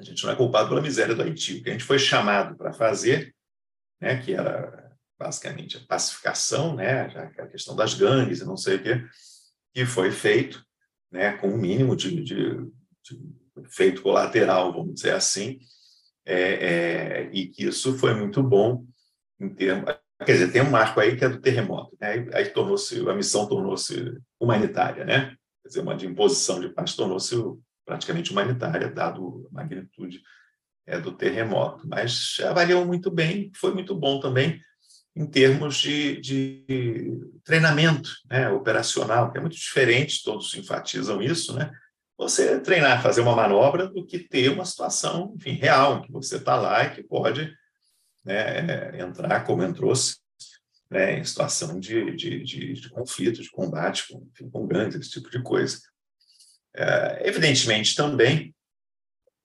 a gente não é culpado pela miséria do Haiti. O que a gente foi chamado para fazer, né, que era basicamente a pacificação, né, a questão das gangues e não sei o quê, que foi feito né, com o um mínimo de, de, de efeito colateral, vamos dizer assim, é, é, e que isso foi muito bom em termos. Quer dizer, tem um marco aí que é do terremoto, né? aí, tornou-se a missão tornou-se humanitária, né? Quer dizer, uma de imposição de paz tornou-se praticamente humanitária, dado a magnitude é, do terremoto. Mas avaliou muito bem, foi muito bom também em termos de, de treinamento né, operacional, que é muito diferente, todos enfatizam isso, né? Você treinar, fazer uma manobra, do que ter uma situação, enfim, real, que você está lá e que pode né, entrar, como entrou-se, né, em situação de, de, de, de, conflito, de combate com, enfim, com gangues, esse tipo de coisa. É, evidentemente, também,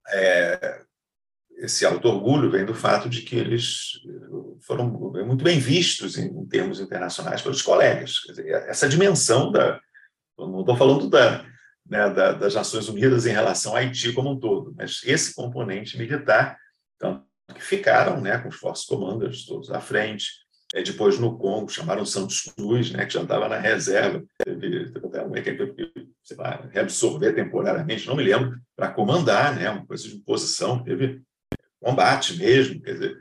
é, esse auto-orgulho vem do fato de que eles foram muito bem vistos em, em termos internacionais pelos colegas. Dizer, essa dimensão da. Não estou falando da, né, da, das Nações Unidas em relação a Haiti como um todo, mas esse componente militar, que ficaram né, com os Force Commanders todos à frente. É, depois, no Congo, chamaram Santos Cruz, né, que já estava na reserva. Teve, teve até uma equipe que, sei lá, reabsorver temporariamente, não me lembro, para comandar, né, uma coisa de posição. Teve combate mesmo, quer dizer,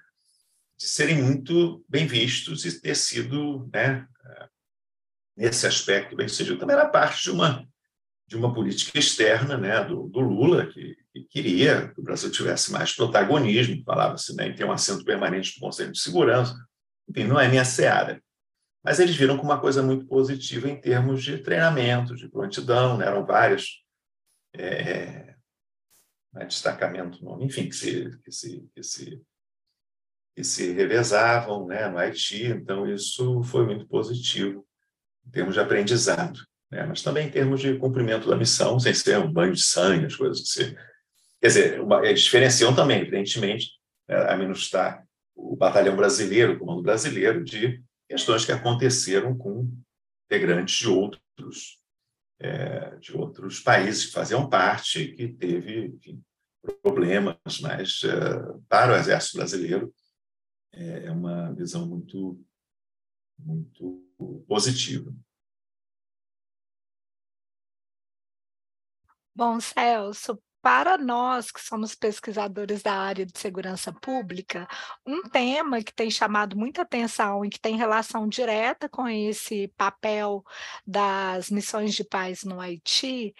de serem muito bem vistos e ter sido, né, nesse aspecto bem sucedido. Também era parte de uma de uma política externa né, do, do Lula, que, que, queria que o Brasil tivesse mais protagonismo, falava-se né, em ter um assento permanente no Conselho de Segurança. Enfim, não é minha seara. Mas eles viram como uma coisa muito positiva em termos de treinamento, de prontidão, né, eram vários é, né, destacamento, enfim, que se, que se, que se, que se revezavam né, no Haiti, então isso foi muito positivo em termos de aprendizado. Né? Mas também em termos de cumprimento da missão, sem ser um banho de sangue, as coisas se... Quer dizer, eles diferenciam também, evidentemente, né, a MINUSTAH, o batalhão brasileiro, o comando brasileiro, de questões que aconteceram com integrantes de outros é, de outros países que faziam parte que teve enfim, problemas, mas é, para o exército brasileiro é, é uma visão muito muito positiva. Bom, Celso, para nós que somos pesquisadores da área de segurança pública, um tema que tem chamado muita atenção e que tem relação direta com esse papel das missões de paz no Haiti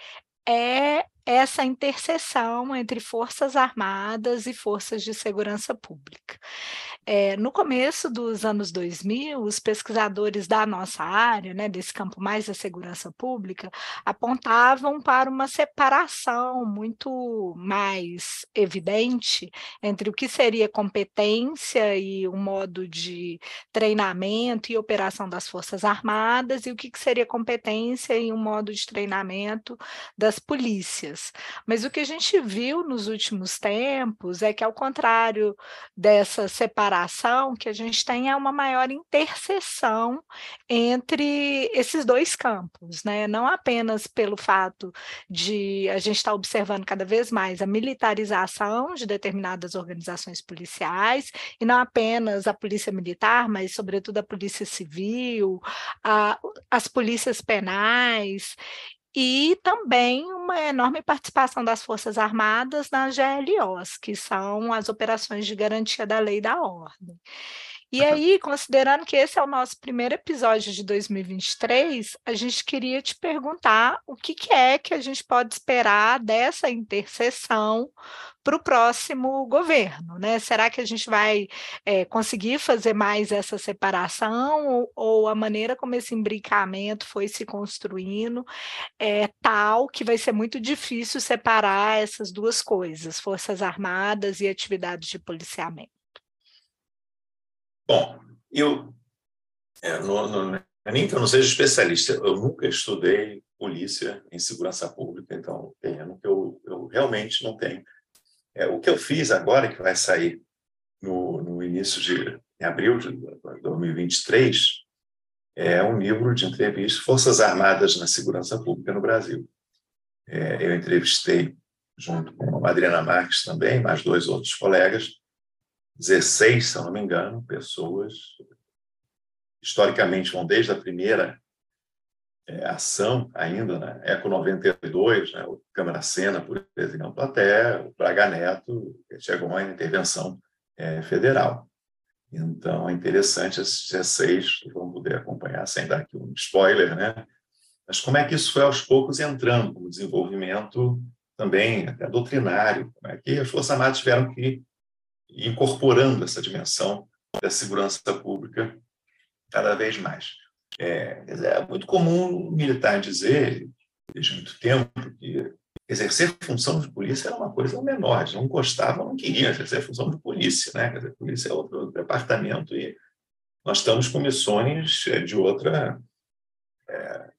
é essa interseção entre forças armadas e forças de segurança pública. É, no começo dos anos 2000, os pesquisadores da nossa área, né, desse campo mais da segurança pública, apontavam para uma separação muito mais evidente entre o que seria competência e o modo de treinamento e operação das forças armadas e o que seria competência e o modo de treinamento das polícias. Mas o que a gente viu nos últimos tempos é que, ao contrário dessa separação, que a gente tenha uma maior interseção entre esses dois campos, né? não apenas pelo fato de a gente estar tá observando cada vez mais a militarização de determinadas organizações policiais, e não apenas a polícia militar, mas sobretudo a polícia civil, a, as polícias penais, e também uma enorme participação das Forças Armadas nas GLOs, que são as operações de garantia da lei e da ordem. E aí, considerando que esse é o nosso primeiro episódio de 2023, a gente queria te perguntar o que, que é que a gente pode esperar dessa interseção para o próximo governo, né? Será que a gente vai é, conseguir fazer mais essa separação ou, ou, a maneira como esse imbricamento foi se construindo é tal que vai ser muito difícil separar essas duas coisas, forças armadas e atividades de policiamento? Bom, eu é, não, não, é nem que eu não seja especialista, eu nunca estudei polícia em segurança pública, então eu, eu realmente não tenho. É, o que eu fiz agora, que vai sair no, no início de em abril de 2023, é um livro de entrevistas Forças Armadas na Segurança Pública no Brasil. É, eu entrevistei, junto com a Adriana Marques também, mais dois outros colegas, 16, se não me engano, pessoas historicamente vão desde a primeira é, ação ainda, né? Eco 92, né? o Câmara Sena, por exemplo, até o Braga Neto, que chegou uma intervenção é, federal. Então, é interessante esses 16, vão poder acompanhar sem dar aqui um spoiler, né? Mas como é que isso foi aos poucos entrando como desenvolvimento também até doutrinário, como é que as Forças Armadas tiveram que incorporando essa dimensão da segurança pública cada vez mais. É, é muito comum o militar dizer, desde muito tempo, que exercer função de polícia era uma coisa menor, eles não gostavam, não queriam exercer função de polícia, né? Dizer, polícia é outro departamento e nós estamos com missões é, de outra é,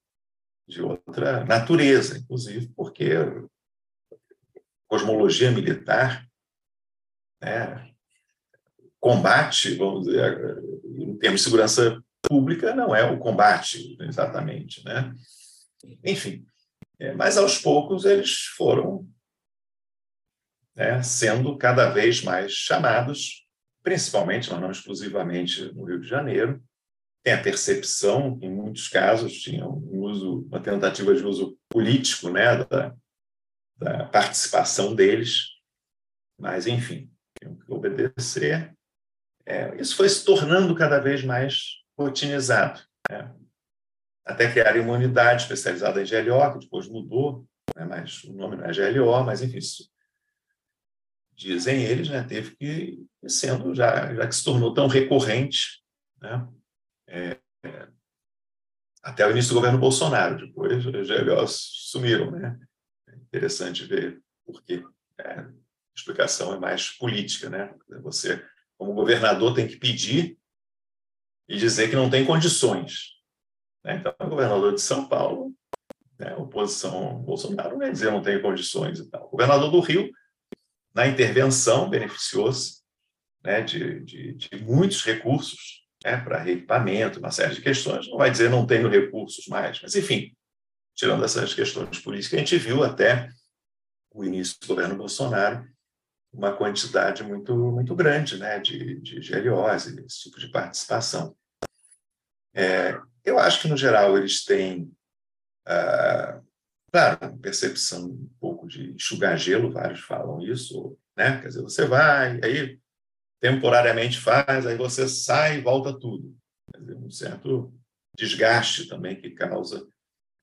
de outra natureza, inclusive, porque cosmologia militar, né, combate, vamos dizer, em termos de segurança pública, não é o combate exatamente, né? Enfim, é, mas aos poucos eles foram né, sendo cada vez mais chamados, principalmente, mas não exclusivamente no Rio de Janeiro. Tem a percepção, em muitos casos, tinha um uso, uma tentativa de uso político né, da, da participação deles, mas, enfim, que obedecer. É, isso foi se tornando cada vez mais rotinizado. Né? Até criar uma unidade especializada em GLO, que depois mudou, né? mas o nome não é GLO, mas, enfim, isso, dizem eles, né? teve que sendo, já, já que se tornou tão recorrente, né? É, até o início do governo Bolsonaro, depois os GLOs sumiram, né? interessante ver por quê. É, explicação é mais política, né? Você, como governador, tem que pedir e dizer que não tem condições. Né? Então, o governador de São Paulo, né, oposição Bolsonaro, vai dizer não tem condições e tal. O governador do Rio, na intervenção, beneficiou-se né, de, de, de muitos recursos né, para reequipamento, uma série de questões. Não vai dizer não tenho recursos mais, mas, enfim, tirando essas questões políticas, a gente viu até o início do governo Bolsonaro uma quantidade muito muito grande né, de, de GLOs, esse tipo de participação. É, eu acho que, no geral, eles têm, ah, claro, percepção um pouco de enxugar gelo, vários falam isso, né? quer dizer, você vai, aí temporariamente faz, aí você sai e volta tudo. Quer dizer, um certo desgaste também que causa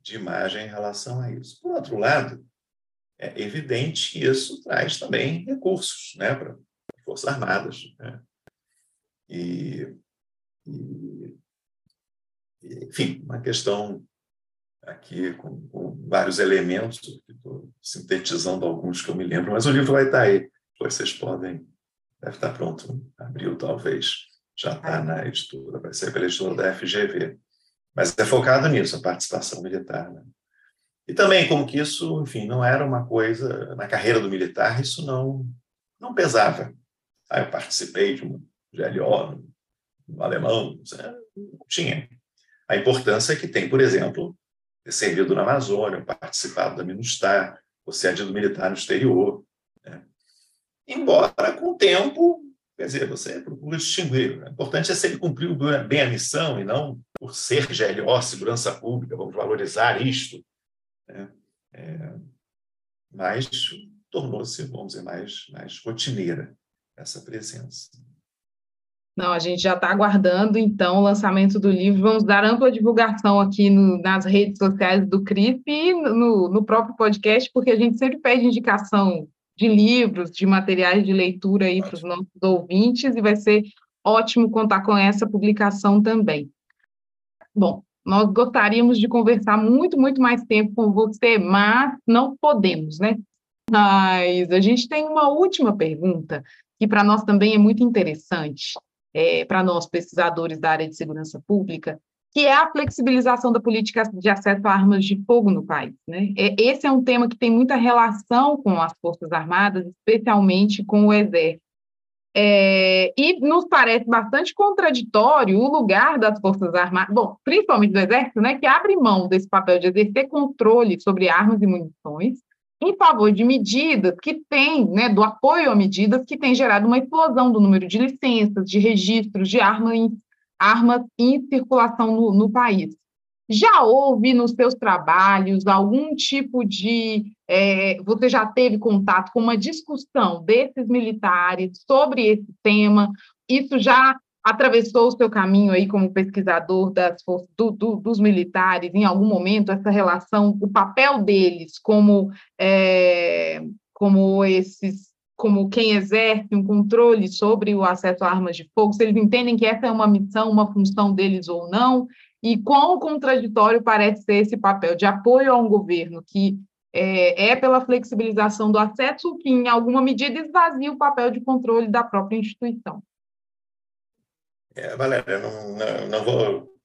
de imagem em relação a isso. Por outro lado, é evidente que isso traz também recursos né, para as Forças Armadas. Né? E, e, enfim, uma questão aqui com, com vários elementos, estou sintetizando alguns que eu me lembro, mas o livro vai estar aí, depois vocês podem, deve estar pronto, abril talvez, já está na editora, vai ser pela editora da FGV. Mas é focado nisso, a participação militar. Né? E também como que isso, enfim, não era uma coisa, na carreira do militar, isso não, não pesava. Ah, eu participei de um GLO, um alemão, não tinha. A importância que tem, por exemplo, ter servido na Amazônia, participado da MINUSTAR, ou ser adido militar no exterior. Né? Embora, com o tempo, quer dizer, você procura distinguir. O importante é se ele cumpriu bem a missão e não por ser GLO, segurança pública, vamos valorizar isto. Né? É, mas tornou-se, vamos dizer, mais, mais rotineira essa presença. Não, a gente já está aguardando, então, o lançamento do livro. Vamos dar ampla divulgação aqui no, nas redes sociais do CRISP e no, no próprio podcast, porque a gente sempre pede indicação de livros, de materiais de leitura aí para os nossos ouvintes, e vai ser ótimo contar com essa publicação também. Bom, nós gostaríamos de conversar muito, muito mais tempo com você, mas não podemos, né? Mas a gente tem uma última pergunta, que para nós também é muito interessante, é, para nós pesquisadores da área de segurança pública, que é a flexibilização da política de acesso a armas de fogo no país. Né? É, esse é um tema que tem muita relação com as Forças Armadas, especialmente com o Exército. É, e nos parece bastante contraditório o lugar das Forças Armadas, bom, principalmente do Exército, né, que abre mão desse papel de exercer controle sobre armas e munições em favor de medidas que têm, né, do apoio a medidas que têm gerado uma explosão do número de licenças, de registros de armas armas em circulação no, no país. Já houve nos seus trabalhos algum tipo de. É, você já teve contato com uma discussão desses militares sobre esse tema? Isso já atravessou o seu caminho aí como pesquisador das do, do, dos militares em algum momento essa relação, o papel deles como é, como esses como quem exerce um controle sobre o acesso a armas de fogo, se eles entendem que essa é uma missão, uma função deles ou não, e quão contraditório parece ser esse papel de apoio a um governo que é, é pela flexibilização do acesso que, em alguma medida, esvazia o papel de controle da própria instituição. É, Valéria, não, não, não, vou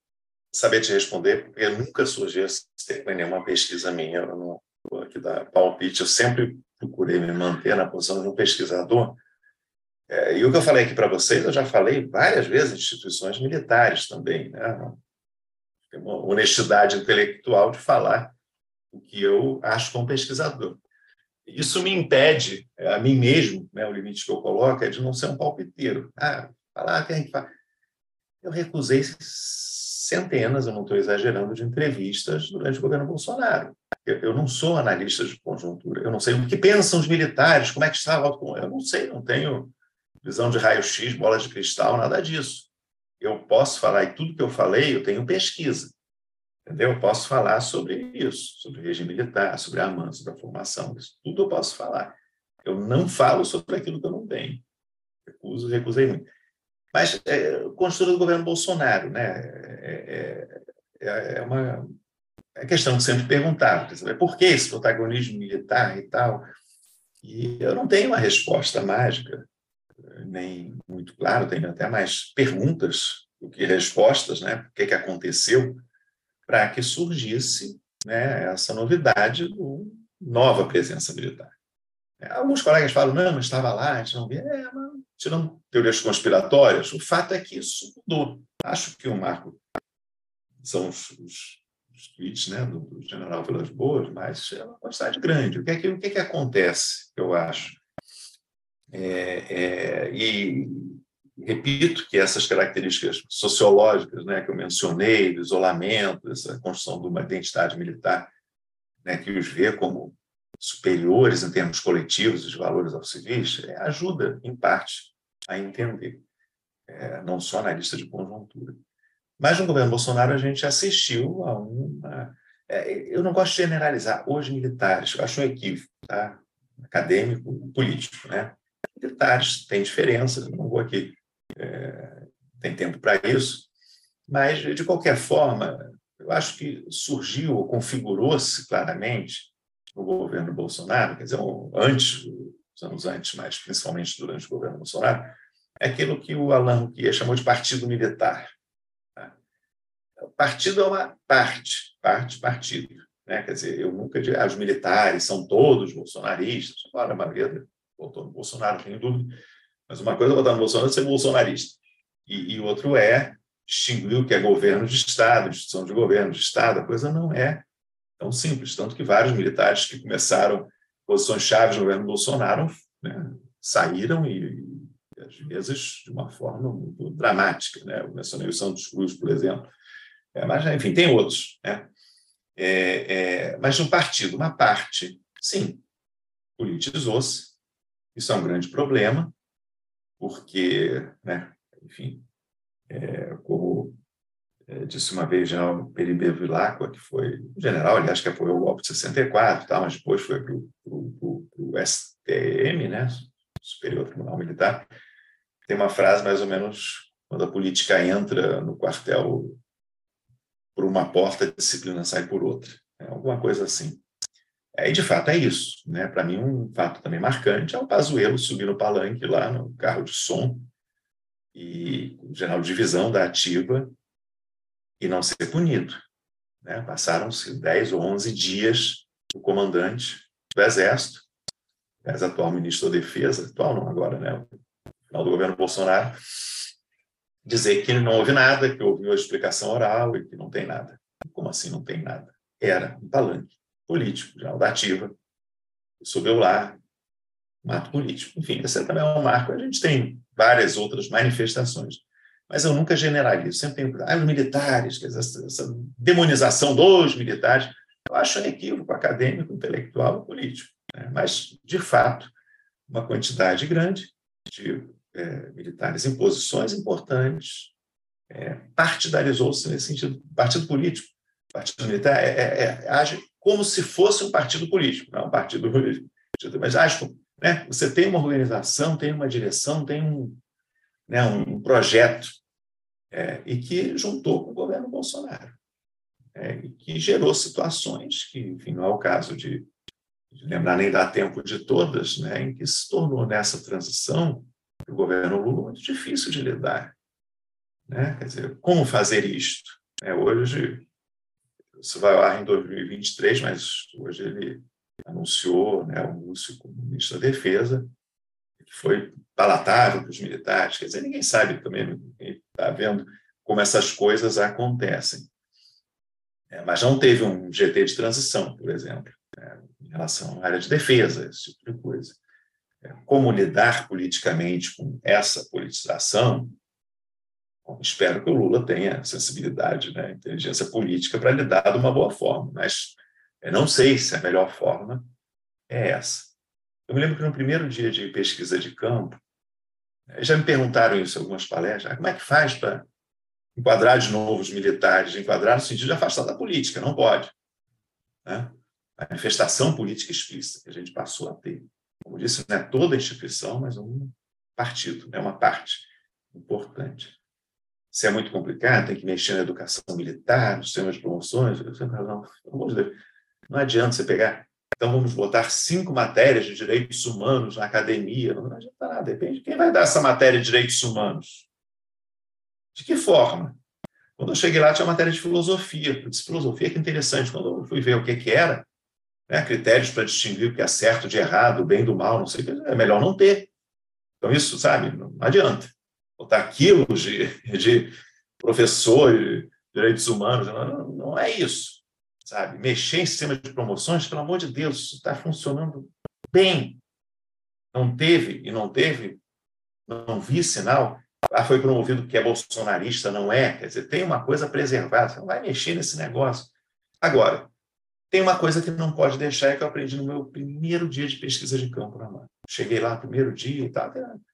saber te responder, porque nunca surgiu em nenhuma pesquisa minha. Eu não vou aqui dar palpite, eu sempre procurei me manter na posição de um pesquisador. É, e o que eu falei aqui para vocês, eu já falei várias vezes instituições militares também. Né? Tem uma honestidade intelectual de falar o que eu acho como pesquisador. Isso me impede, a mim mesmo, né, o limite que eu coloco é de não ser um palpiteiro. Ah, falar, quem que fala? eu recusei centenas, eu não estou exagerando, de entrevistas durante o governo Bolsonaro. Eu, eu, não sou analista de conjuntura, eu não sei o que pensam os militares, como é que estava. Eu não sei, não tenho visão de raio-x, bola de cristal, nada disso. Eu posso falar, e tudo que eu falei, eu tenho pesquisa. Entendeu? Eu posso falar sobre isso, sobre o regime militar, sobre a AMAN, sobre a formação, isso tudo eu posso falar. Eu não falo sobre aquilo que eu não tenho. Recuso, recusei muito. Mas é, construção do governo Bolsonaro, né? É, é, é, é uma é questão de sempre perguntar, por que esse protagonismo militar e tal? E eu não tenho uma resposta mágica, nem muito claro, tenho até mais perguntas do que respostas, né? O que, que aconteceu para que surgisse né, essa novidade do nova presença militar. Alguns colegas falam, não, mas estava lá, a gente não via. É, mas tirando teorias conspiratórias, o fato é que isso mudou. Acho que o Marco são os, os, os tweets né, do, do, general Vilas Boas, mas é uma quantidade grande. O que é que, o que, é que acontece, eu acho? É, é, e repito que essas características sociológicas né, que eu mencionei, do isolamento, essa construção de uma identidade militar né, que os vê como superiores em termos coletivos dos valores aos civis, é, ajuda, em parte, a entender, é, não só na lista de conjuntura. Mas no governo Bolsonaro a gente assistiu a uma. É, eu não gosto de generalizar. Hoje, militares, eu acho um equívoco, tá? acadêmico, político. Né? Militares têm diferenças, não vou aqui, é, tem tempo para isso, mas, de qualquer forma, eu acho que surgiu ou configurou-se claramente no governo Bolsonaro, quer dizer, antes, os anos antes, mas principalmente durante o governo Bolsonaro, é aquilo que o Alain Rouquier chamou de partido militar. Tá? O partido é uma parte, parte, partido. Né? Quer dizer, eu nunca ah, os militares são todos bolsonaristas, agora a maioria votou no Bolsonaro, tenho dúvida, mas uma coisa é votar no Bolsonaro é ser bolsonarista, e, e outro é distinguir o que é governo de Estado, instituição de governo de Estado, a coisa não é tão simples, tanto que vários militares que começaram posições chaves no governo Bolsonaro né, saíram e, e, às vezes de uma forma muito dramática. Né? Eu mencionei o Santos Cruz, por exemplo. É, mas, enfim, tem outros. Né? É, é, mas um partido, uma parte, sim, politizou-se. Isso é um grande problema, porque, né, enfim, é, como é, disse uma vez general Peribê Vilacqua, que foi general, aliás, que apoiou o golpe de 64, tá, mas depois foi para o STM, né, Superior Tribunal Militar, tem uma frase mais ou menos quando a política entra no quartel por uma porta, a disciplina sai por outra. É alguma coisa assim. É, e, de fato, é isso. Né? Para mim, um fato também marcante é o Pazuello subir no palanque lá no carro de som e o general de divisão da ativa e não ser punido. Né? Passaram-se 10 ou 11 dias o comandante do Exército, ex atual ministro da Defesa, atual não agora, né? final do governo Bolsonaro, dizer que não houve nada, que houve uma explicação oral e que não tem nada. Como assim não tem nada? Era um palanque político, já ativa, subiu lá, um ato político. Enfim, esse também é um marco. A gente tem várias outras manifestações mas eu nunca generalizo. Sempre tenho ah, os militares, essa, essa demonização dos militares. Eu acho um equívoco acadêmico, intelectual político. Né? Mas, de fato, uma quantidade grande de é, militares em posições importantes é, partidarizou-se nesse sentido. Partido político, partido militar, é, é, é age como se fosse um partido político, não é um partido político, mas como, né? Você tem uma organização, tem uma direção, tem um, né, um projeto, é, e que juntou com o governo Bolsonaro, é, e que gerou situações que, enfim, não é o caso de, de lembrar nem dar tempo de todas, né, em que se tornou nessa transição o governo Lula muito difícil de lidar. Né? Quer dizer, como fazer isto? É, hoje, isso vai lá em 2023, mas hoje ele anunciou né, o Múcio como ministro da Defesa, que foi palatável para os militares. Quer dizer, ninguém sabe também, está vendo como essas coisas acontecem. É, mas não teve um GT de transição, por exemplo, né, em relação à área de defesa, esse tipo de coisa. É, como lidar politicamente com essa politização? Espero que o Lula tenha sensibilidade, né, inteligência política para lidar de uma boa forma, mas eu não sei se a melhor forma é essa. Eu me lembro que no primeiro dia de pesquisa de campo, eh, já me perguntaram isso em algumas palestras, ah, como é que faz para enquadrar de novo os militares, enquadrar no sentido de afastar da política, não pode. Né? A manifestação política explícita que a gente passou a ter. Como disse, não é toda a instituição, mas um partido, é uma parte importante. Se é muito complicado, tem que mexer na educação militar, no sistema de promoções, eu sempre não, não adianta você pegar então, vamos botar cinco matérias de direitos humanos na academia. Não adianta nada, depende de quem vai dar essa matéria de direitos humanos. De que forma? Quando eu cheguei lá, tinha matéria de filosofia. Eu disse, filosofia, que interessante. Quando eu fui ver o que, que era, né, critérios para distinguir o que é certo de errado, o bem do mal, não sei o que, é melhor não ter. Então, isso, sabe, não adianta. Botar quilos de, de professor de direitos humanos, não, não é isso sabe? Mexer em sistema de promoções, pelo amor de Deus, está funcionando bem. Não teve e não teve, não vi sinal. Ah, foi promovido que é bolsonarista, não é. Quer dizer, tem uma coisa preservada, você não vai mexer nesse negócio. Agora, tem uma coisa que não pode deixar, é que eu aprendi no meu primeiro dia de pesquisa de campo na mão. Cheguei lá, primeiro dia e tal,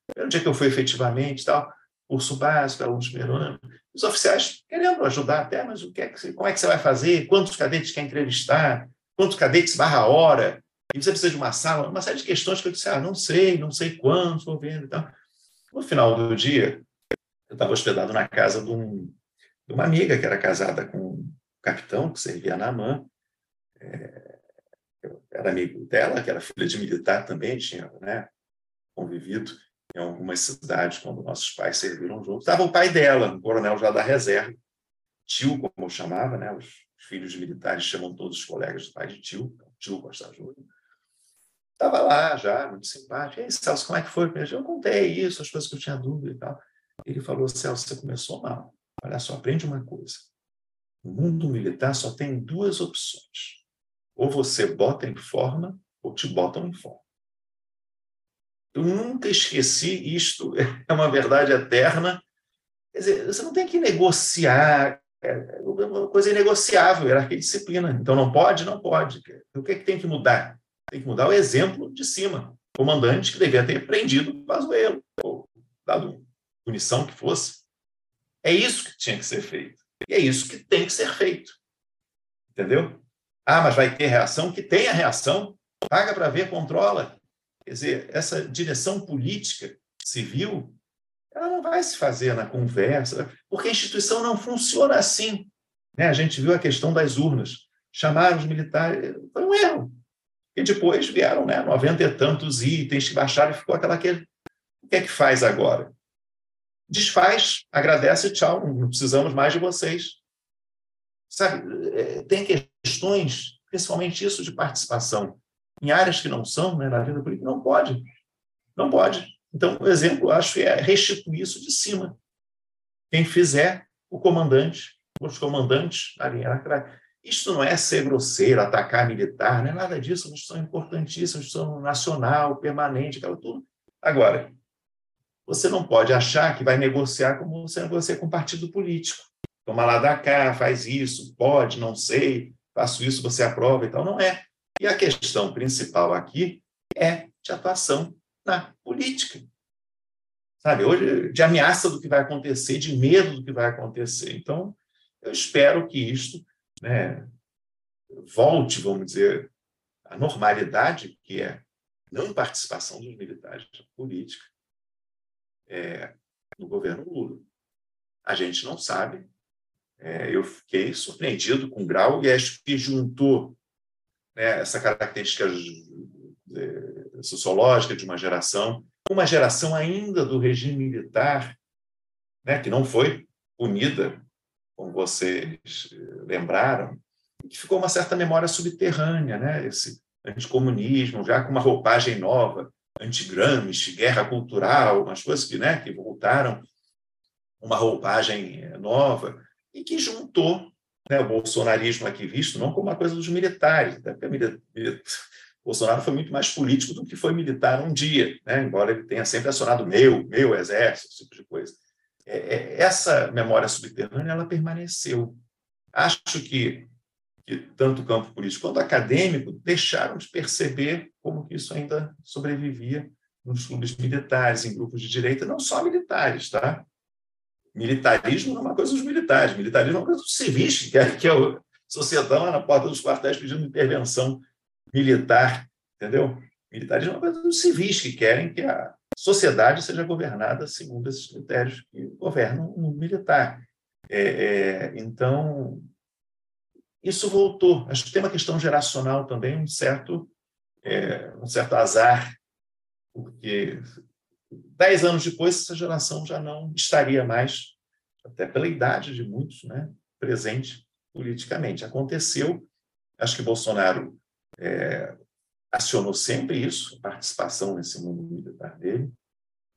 primeiro dia que eu fui efetivamente e tal, curso básico, alunos primeiro ano, os oficiais querendo ajudar até, mas o que é que, como é que você vai fazer? Quantos cadetes quer entrevistar? Quantos cadetes barra hora? E você precisa de uma sala? Uma série de questões que eu disse, ah, não sei, não sei quantos, estou vendo. Então, no final do dia, eu estava hospedado na casa de, um, de, uma amiga que era casada com um capitão que servia na AMAN. É, eu era amigo dela, que era filha de militar também, tinha né, convivido em algumas cidades, quando nossos pais serviram juntos. Estava o pai dela, um coronel já da reserva, tio, como eu chamava, né? os filhos militares chamam todos os colegas do pai de tio, então, tio Costa Júnior. Estava lá já, muito simpático. E aí, Celso, como é que foi? Eu contei isso, as coisas que eu tinha dúvida e tal. Ele falou, Celso, você começou mal. Olha só, aprende uma coisa. No mundo militar só tem duas opções. Ou você bota em forma, ou te botam em forma. Eu nunca esqueci isto, é uma verdade eterna. Quer dizer, você não tem que negociar, é uma coisa inegociável, hierarquia e disciplina. Então, não pode? Não pode. O que, é que tem que mudar? Tem que mudar o exemplo de cima. Comandante que devia ter prendido o Pazuello, ou dado punição que fosse. É isso que tinha que ser feito. E é isso que tem que ser feito. Entendeu? Ah, mas vai ter reação? Que tenha reação. Paga para ver, controla. Quer dizer, essa direção política civil, ela não vai se fazer na conversa, porque a instituição não funciona assim. Né? A gente viu a questão das urnas. Chamaram os militares, foi um erro. E depois vieram né, 90 e tantos itens que baixaram e ficou aquela que. O que é que faz agora? Desfaz, agradece, tchau, não precisamos mais de vocês. Sabe, é, tem questões, principalmente isso de participação em áreas que não são, né, na vida política, não pode. Não pode. Então, o exemplo, acho, é restituir isso de cima. Quem fizer, o comandante, os comandantes alinhar. Isso não é ser grosseiro, atacar militar, não é nada disso, uma instituição importantíssima, uma instituição nacional, permanente, aquela tudo. Agora, você não pode achar que vai negociar como você negocia com um partido político. Toma lá da cá, faz isso, pode, não sei, faço isso, você aprova e tal. Não é. E a questão principal aqui é de atuação na política. Sabe, hoje, de ameaça do que vai acontecer, de medo do que vai acontecer. Então, eu espero que isto né, volte, vamos dizer, à normalidade, que é não participação dos militares na política, é, no governo Lula. A gente não sabe. É, eu fiquei surpreendido com o grau e acho que juntou né, essa característica sociológica de uma geração, uma geração ainda do regime militar, né, que não foi punida, como vocês lembraram, que ficou uma certa memória subterrânea, né, esse anticomunismo, já com uma roupagem nova, anti-Gramsci, guerra cultural, umas coisas que, né, que voltaram, uma roupagem eh, nova, e que juntou né, o bolsonarismo aqui visto não como uma coisa dos militares, até porque milita, Bolsonaro foi muito mais político do que foi militar um dia, né, embora ele tenha sempre acionado meu, meu exército, esse tipo de coisa. É, é, essa memória subterrânea ela permaneceu. Acho que que tanto o campo político quanto acadêmico deixaram de perceber como que isso ainda sobrevivia nos clubes militares, em grupos de direita, não só militares, tá? Militarismo não é uma coisa dos militares, militarismo é uma coisa dos civis, que é, que é o societão lá na porta dos quartéis pedindo intervenção militar, entendeu? Militarismo é uma coisa dos civis que querem que a sociedade seja governada segundo esses critérios que governam o mundo militar. É, é, então, isso voltou. Acho que tem uma questão geracional também, um certo, é, um certo azar, porque dez anos depois essa geração já não estaria mais, até pela idade de muitos, né, presente politicamente. Aconteceu, acho que Bolsonaro é, acionou sempre isso, participação nesse mundo militar dele.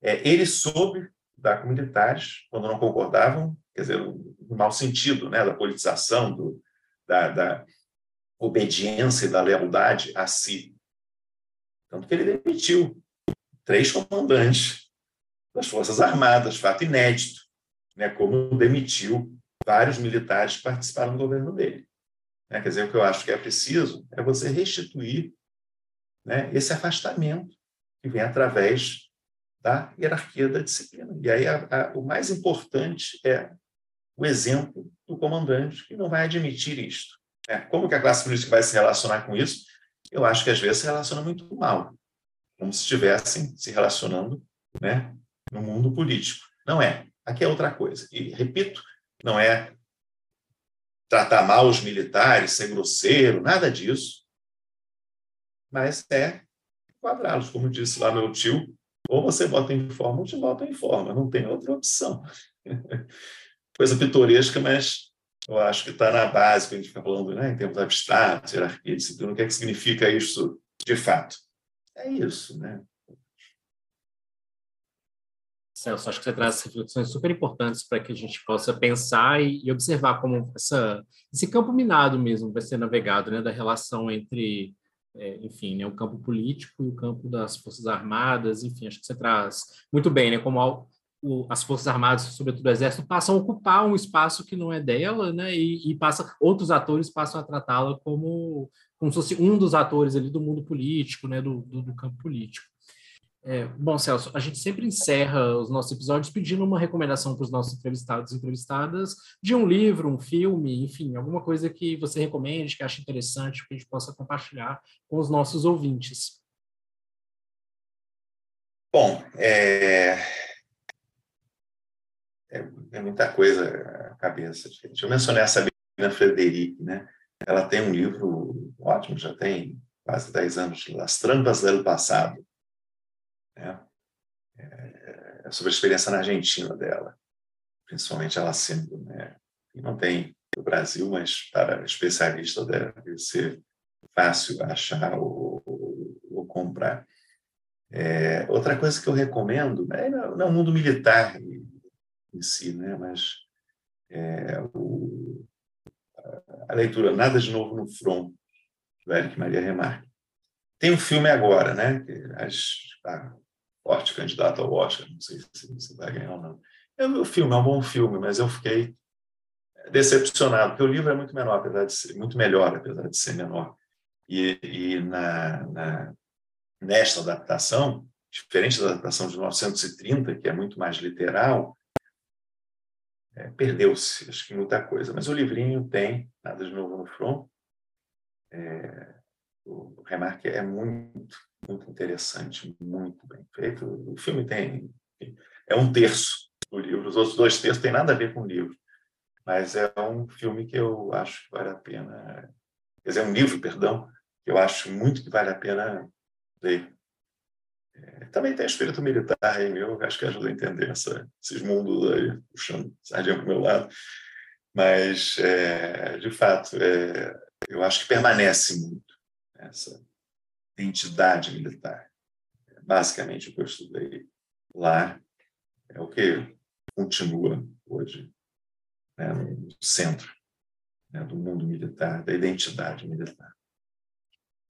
É, ele soube dar com militares quando não concordavam, quer dizer, no mau sentido, né, da politização, do, da, da obediência e da lealdade a si. Tanto que ele demitiu três comandantes das Forças Armadas, fato inédito, né, como demitiu vários militares que participaram do governo dele. Né, quer dizer, o que eu acho que é preciso é você restituir né, esse afastamento que vem através da hierarquia da disciplina. E aí a, a, o mais importante é o exemplo do comandante, que não vai admitir isto. É, como que a classe política vai se relacionar com isso? Eu acho que às vezes se relaciona muito mal, como se estivessem se relacionando né, no mundo político. Não é. Aqui é outra coisa. E, repito, não é tratar mal os militares, ser grosseiro, nada disso. Mas é quadrá-los, como disse lá meu tio, ou você bota em forma ou te bota em forma, não tem outra opção. coisa pitoresca, mas eu acho que está na base, que a gente fica falando né, em termos abstratos, hierarquia, disciplina, o que, é que significa isso de fato. É isso, né? Celso, acho que você traz reflexões super importantes para que a gente possa pensar e, observar como essa, esse campo minado mesmo vai ser navegado, né, da relação entre, é, enfim, né, o campo político e o campo das forças armadas, enfim, acho que você traz muito bem, né, como o, as Forças Armadas, sobretudo o Exército, passam a ocupar um espaço que não é dela, né? E, e passa, outros atores passam a tratá-la como, como se fosse um dos atores ali do mundo político, né? Do, do, do campo político. É, bom, Celso, a gente sempre encerra os nossos episódios pedindo uma recomendação para os nossos entrevistados e entrevistadas de um livro, um filme, enfim, alguma coisa que você recomende, que ache interessante, que a gente possa compartilhar com os nossos ouvintes. Bom, é, é, é muita coisa a cabeça. Gente. Eu mencionei a Sabina Frederic, né? Ela tem um livro ótimo, já tem quase 10 anos, As Trampas do Passado. Né? É, é sobre a experiência na Argentina dela, principalmente ela sendo, né? E não tem no Brasil, mas para especialista deve ser fácil achar ou, ou, ou comprar. É, outra coisa que eu recomendo, né, no mundo militar, em si, né? mas é, o, a leitura Nada de Novo no Front, do Eric Maria Remarque. Tem um filme agora, né? que está forte candidato ao Oscar, não sei se, vai ganhar ou não. É, o filme é um bom filme, mas eu fiquei decepcionado, porque o livro é muito menor, apesar de ser, muito melhor, apesar de ser menor. E, e na, na, nesta adaptação, diferente da adaptação de 1930, que é muito mais literal, é, perdeu-se, acho que muita coisa. Mas o livrinho tem, nada de novo no front. É, o Remarque é muito, muito interessante, muito bem feito. O filme tem, é um terço do livro, os outros dois terços têm nada a ver com o livro. Mas é um filme que eu acho que vale a pena. Quer dizer, é um livro, perdão, que eu acho muito que vale a pena ler. É, também tem espírito militar aí meu, acho que ajuda a entender essa, esses mundos aí, puxando sardinha para o meu lado. Mas, é, de fato, é, eu acho que permanece muito essa entidade militar. Basicamente, o que eu estudei lá é o que continua hoje né, no centro né, do mundo militar, da identidade militar.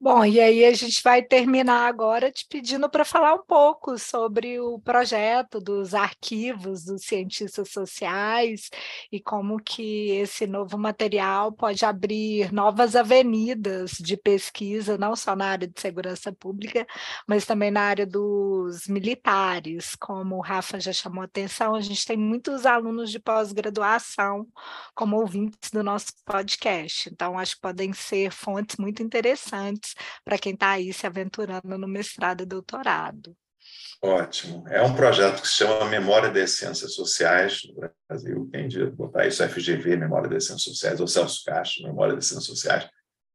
Bom, e aí a gente vai terminar agora te pedindo para falar um pouco sobre o projeto dos arquivos dos cientistas sociais e como que esse novo material pode abrir novas avenidas de pesquisa, não só na área de segurança pública, mas também na área dos militares, como o Rafa já chamou a atenção, a gente tem muitos alunos de pós-graduação como ouvintes do nosso podcast, então acho que podem ser fontes muito interessantes para quem está aí se aventurando no mestrado e doutorado. Ótimo. É um projeto que se chama Memória das Ciências Sociais no Brasil. Quem de botar isso, FGV, Memória das Ciências Sociais, ou Celso Castro, Memória das Ciências Sociais,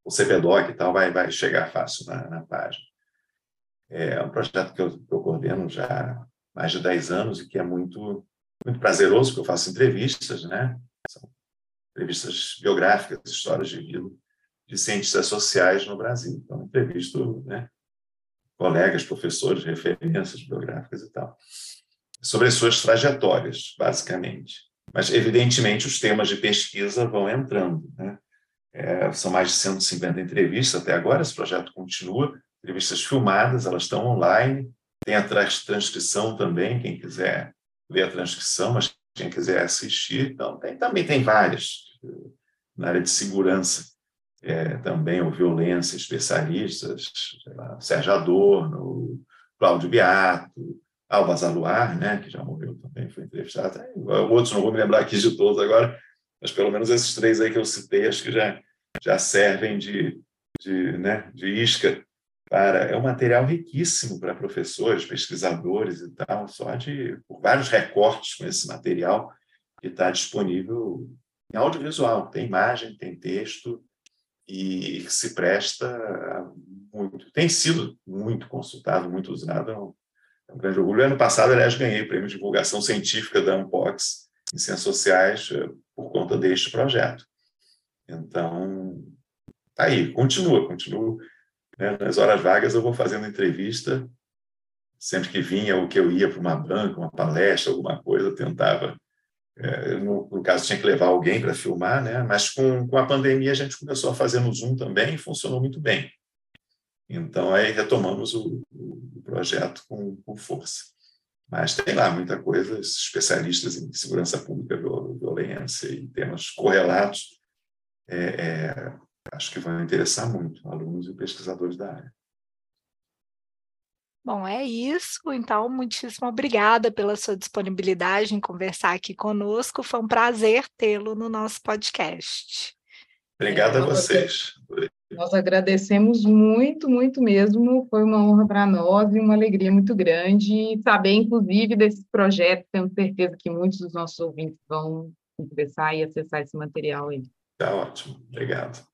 o CBDOC e tal, vai, vai chegar fácil na, na página. É um projeto que eu, que eu coordeno já há mais de 10 anos e que é muito, muito prazeroso, porque eu faço entrevistas, né? São entrevistas biográficas, histórias de vida, de cientistas sociais no Brasil. Então, entrevisto né, colegas, professores, referências biográficas e tal, sobre as suas trajetórias, basicamente. Mas, evidentemente, os temas de pesquisa vão entrando. Né? É, são mais de 150 entrevistas até agora, esse projeto continua, entrevistas filmadas, elas estão online, tem a transcrição também, quem quiser ver a transcrição, mas quem quiser assistir, então tem, também tem várias na área de segurança é, também ou violência, especialistas, lá, Sérgio Adorno, Cláudio Beato, Alba Zaluar, né, que já morreu também, foi entrevistado. Outros não vou me lembrar aqui de todos agora, mas pelo menos esses três aí que eu citei, acho que já, já servem de, de, né, de isca para. É um material riquíssimo para professores, pesquisadores e tal, só de por vários recortes com esse material que está disponível em audiovisual. Tem imagem, tem texto, e se presta muito. Tem sido muito consultado, muito usado. É é um grande orgulho. Ano passado, aliás, ganhei o prêmio de divulgação científica da Unpox em Ciências Sociais eh, por conta deste projeto. Então, tá aí, continua, continua. Né? Nas horas vagas eu vou fazendo entrevista, sempre que vinha o que eu ia para uma banca, uma palestra, alguma coisa, eu tentava no, no, caso, tinha que levar alguém para filmar, né? mas com, com a pandemia a gente começou a fazer no Zoom também e funcionou muito bem. Então, aí retomamos o, o projeto com, com, força. Mas tem lá muita coisa, especialistas em segurança pública, violência e temas correlatos, é, é, acho que vão interessar muito alunos e pesquisadores da área. Bom, é isso. Então, muitíssimo obrigada pela sua disponibilidade em conversar aqui conosco. Foi um prazer tê-lo no nosso podcast. Obrigado é, a vocês. Nós agradecemos muito, muito mesmo. Foi uma honra para nós e uma alegria muito grande saber, inclusive, desse projeto. Tenho certeza que muitos dos nossos ouvintes vão interessar e acessar esse material aí. Tá ótimo. Obrigado.